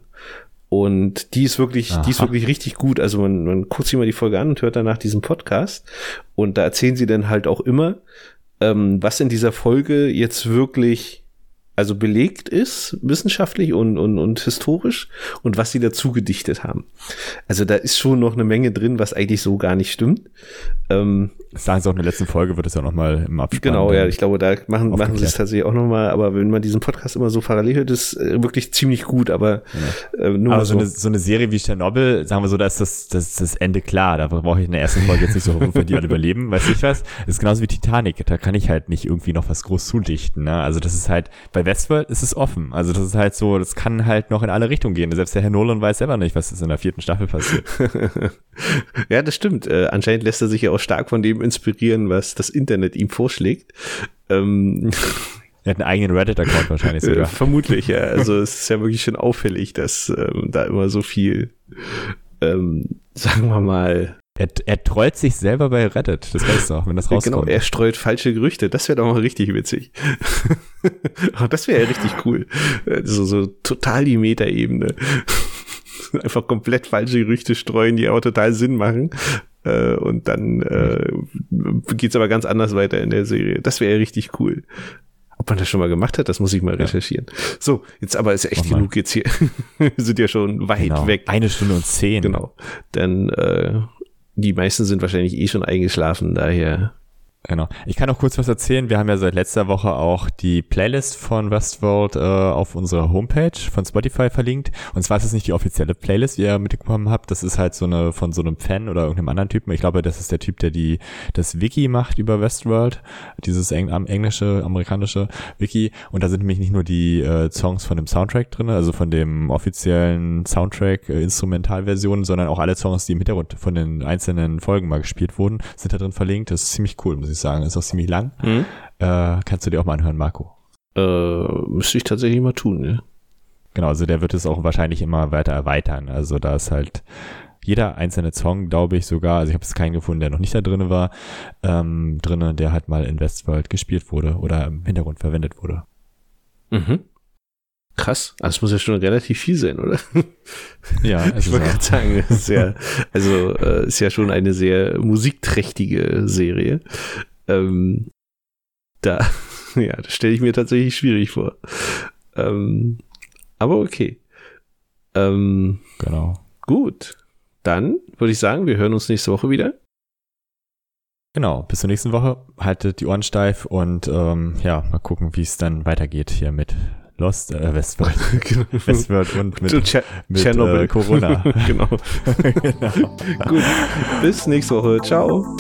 Und die ist wirklich, Aha. die ist wirklich richtig gut. Also man, man guckt sich mal die Folge an und hört danach diesen Podcast. Und da erzählen sie dann halt auch immer, ähm, was in dieser Folge jetzt wirklich also belegt ist, wissenschaftlich und, und, und historisch, und was sie dazu gedichtet haben. Also da ist schon noch eine Menge drin, was eigentlich so gar nicht stimmt. Ähm, das sagen sie auch in der letzten Folge, wird es ja nochmal im Abspann. Genau, ja, ich glaube, da machen, machen sie es tatsächlich auch nochmal, aber wenn man diesen Podcast immer so parallel hört, ist äh, wirklich ziemlich gut, aber ja. äh, nur aber so. so. Eine, so eine Serie wie Tschernobyl, sagen wir so, da ist das, das, das Ende klar, da brauche ich in der ersten Folge jetzt nicht so wenn die alle überleben, weiß ich was. Das ist genauso wie Titanic, da kann ich halt nicht irgendwie noch was groß zudichten, ne? Also das ist halt, bei bei Westworld ist es offen. Also das ist halt so, das kann halt noch in alle Richtungen gehen. Selbst der Herr Nolan weiß selber nicht, was ist in der vierten Staffel passiert. ja, das stimmt. Äh, anscheinend lässt er sich ja auch stark von dem inspirieren, was das Internet ihm vorschlägt. Ähm, er hat einen eigenen Reddit-Account wahrscheinlich sogar. Vermutlich, ja. Also es ist ja wirklich schon auffällig, dass ähm, da immer so viel, ähm, sagen wir mal, er, er trollt sich selber bei Reddit, das weißt du auch, wenn das rauskommt. Genau, er streut falsche Gerüchte, das wäre doch mal richtig witzig. das wäre ja richtig cool. So, so total die Metaebene. Einfach komplett falsche Gerüchte streuen, die auch total Sinn machen. Äh, und dann äh, geht's aber ganz anders weiter in der Serie. Das wäre ja richtig cool. Ob man das schon mal gemacht hat, das muss ich mal ja. recherchieren. So, jetzt aber ist ja echt genug jetzt hier. Wir sind ja schon weit genau. weg. Eine Stunde und zehn. Genau. Denn äh, die meisten sind wahrscheinlich eh schon eingeschlafen, daher Genau. Ich kann noch kurz was erzählen. Wir haben ja seit letzter Woche auch die Playlist von Westworld äh, auf unserer Homepage von Spotify verlinkt. Und zwar ist es nicht die offizielle Playlist, die ihr mitbekommen habt. Das ist halt so eine von so einem Fan oder irgendeinem anderen Typen. Ich glaube, das ist der Typ, der die das Wiki macht über Westworld, dieses Eng englische, amerikanische Wiki. Und da sind nämlich nicht nur die äh, Songs von dem Soundtrack drin, also von dem offiziellen Soundtrack äh, Instrumentalversion, sondern auch alle Songs, die im Hintergrund von den einzelnen Folgen mal gespielt wurden, sind da drin verlinkt. Das ist ziemlich cool, muss ich sagen. Ist auch ziemlich lang. Mhm. Äh, kannst du dir auch mal anhören, Marco? Äh, müsste ich tatsächlich mal tun, ne? Genau, also der wird es auch wahrscheinlich immer weiter erweitern. Also da ist halt jeder einzelne Song, glaube ich sogar, also ich habe es keinen gefunden, der noch nicht da drin war, ähm, drinne, der halt mal in Westworld gespielt wurde oder im Hintergrund verwendet wurde. Mhm. Krass, also es muss ja schon relativ viel sein, oder? Ja, ich wollte gerade sagen, ist ja, also äh, ist ja schon eine sehr musikträchtige Serie. Ähm, da, ja, das stelle ich mir tatsächlich schwierig vor. Ähm, aber okay. Ähm, genau. Gut. Dann würde ich sagen, wir hören uns nächste Woche wieder. Genau, bis zur nächsten Woche. Haltet die Ohren steif und ähm, ja, mal gucken, wie es dann weitergeht hier mit Lost, äh, Westworld, genau. Westworld und mit, mit Tschernobyl. Äh, Corona. genau. genau. Gut, bis nächste Woche. Ciao.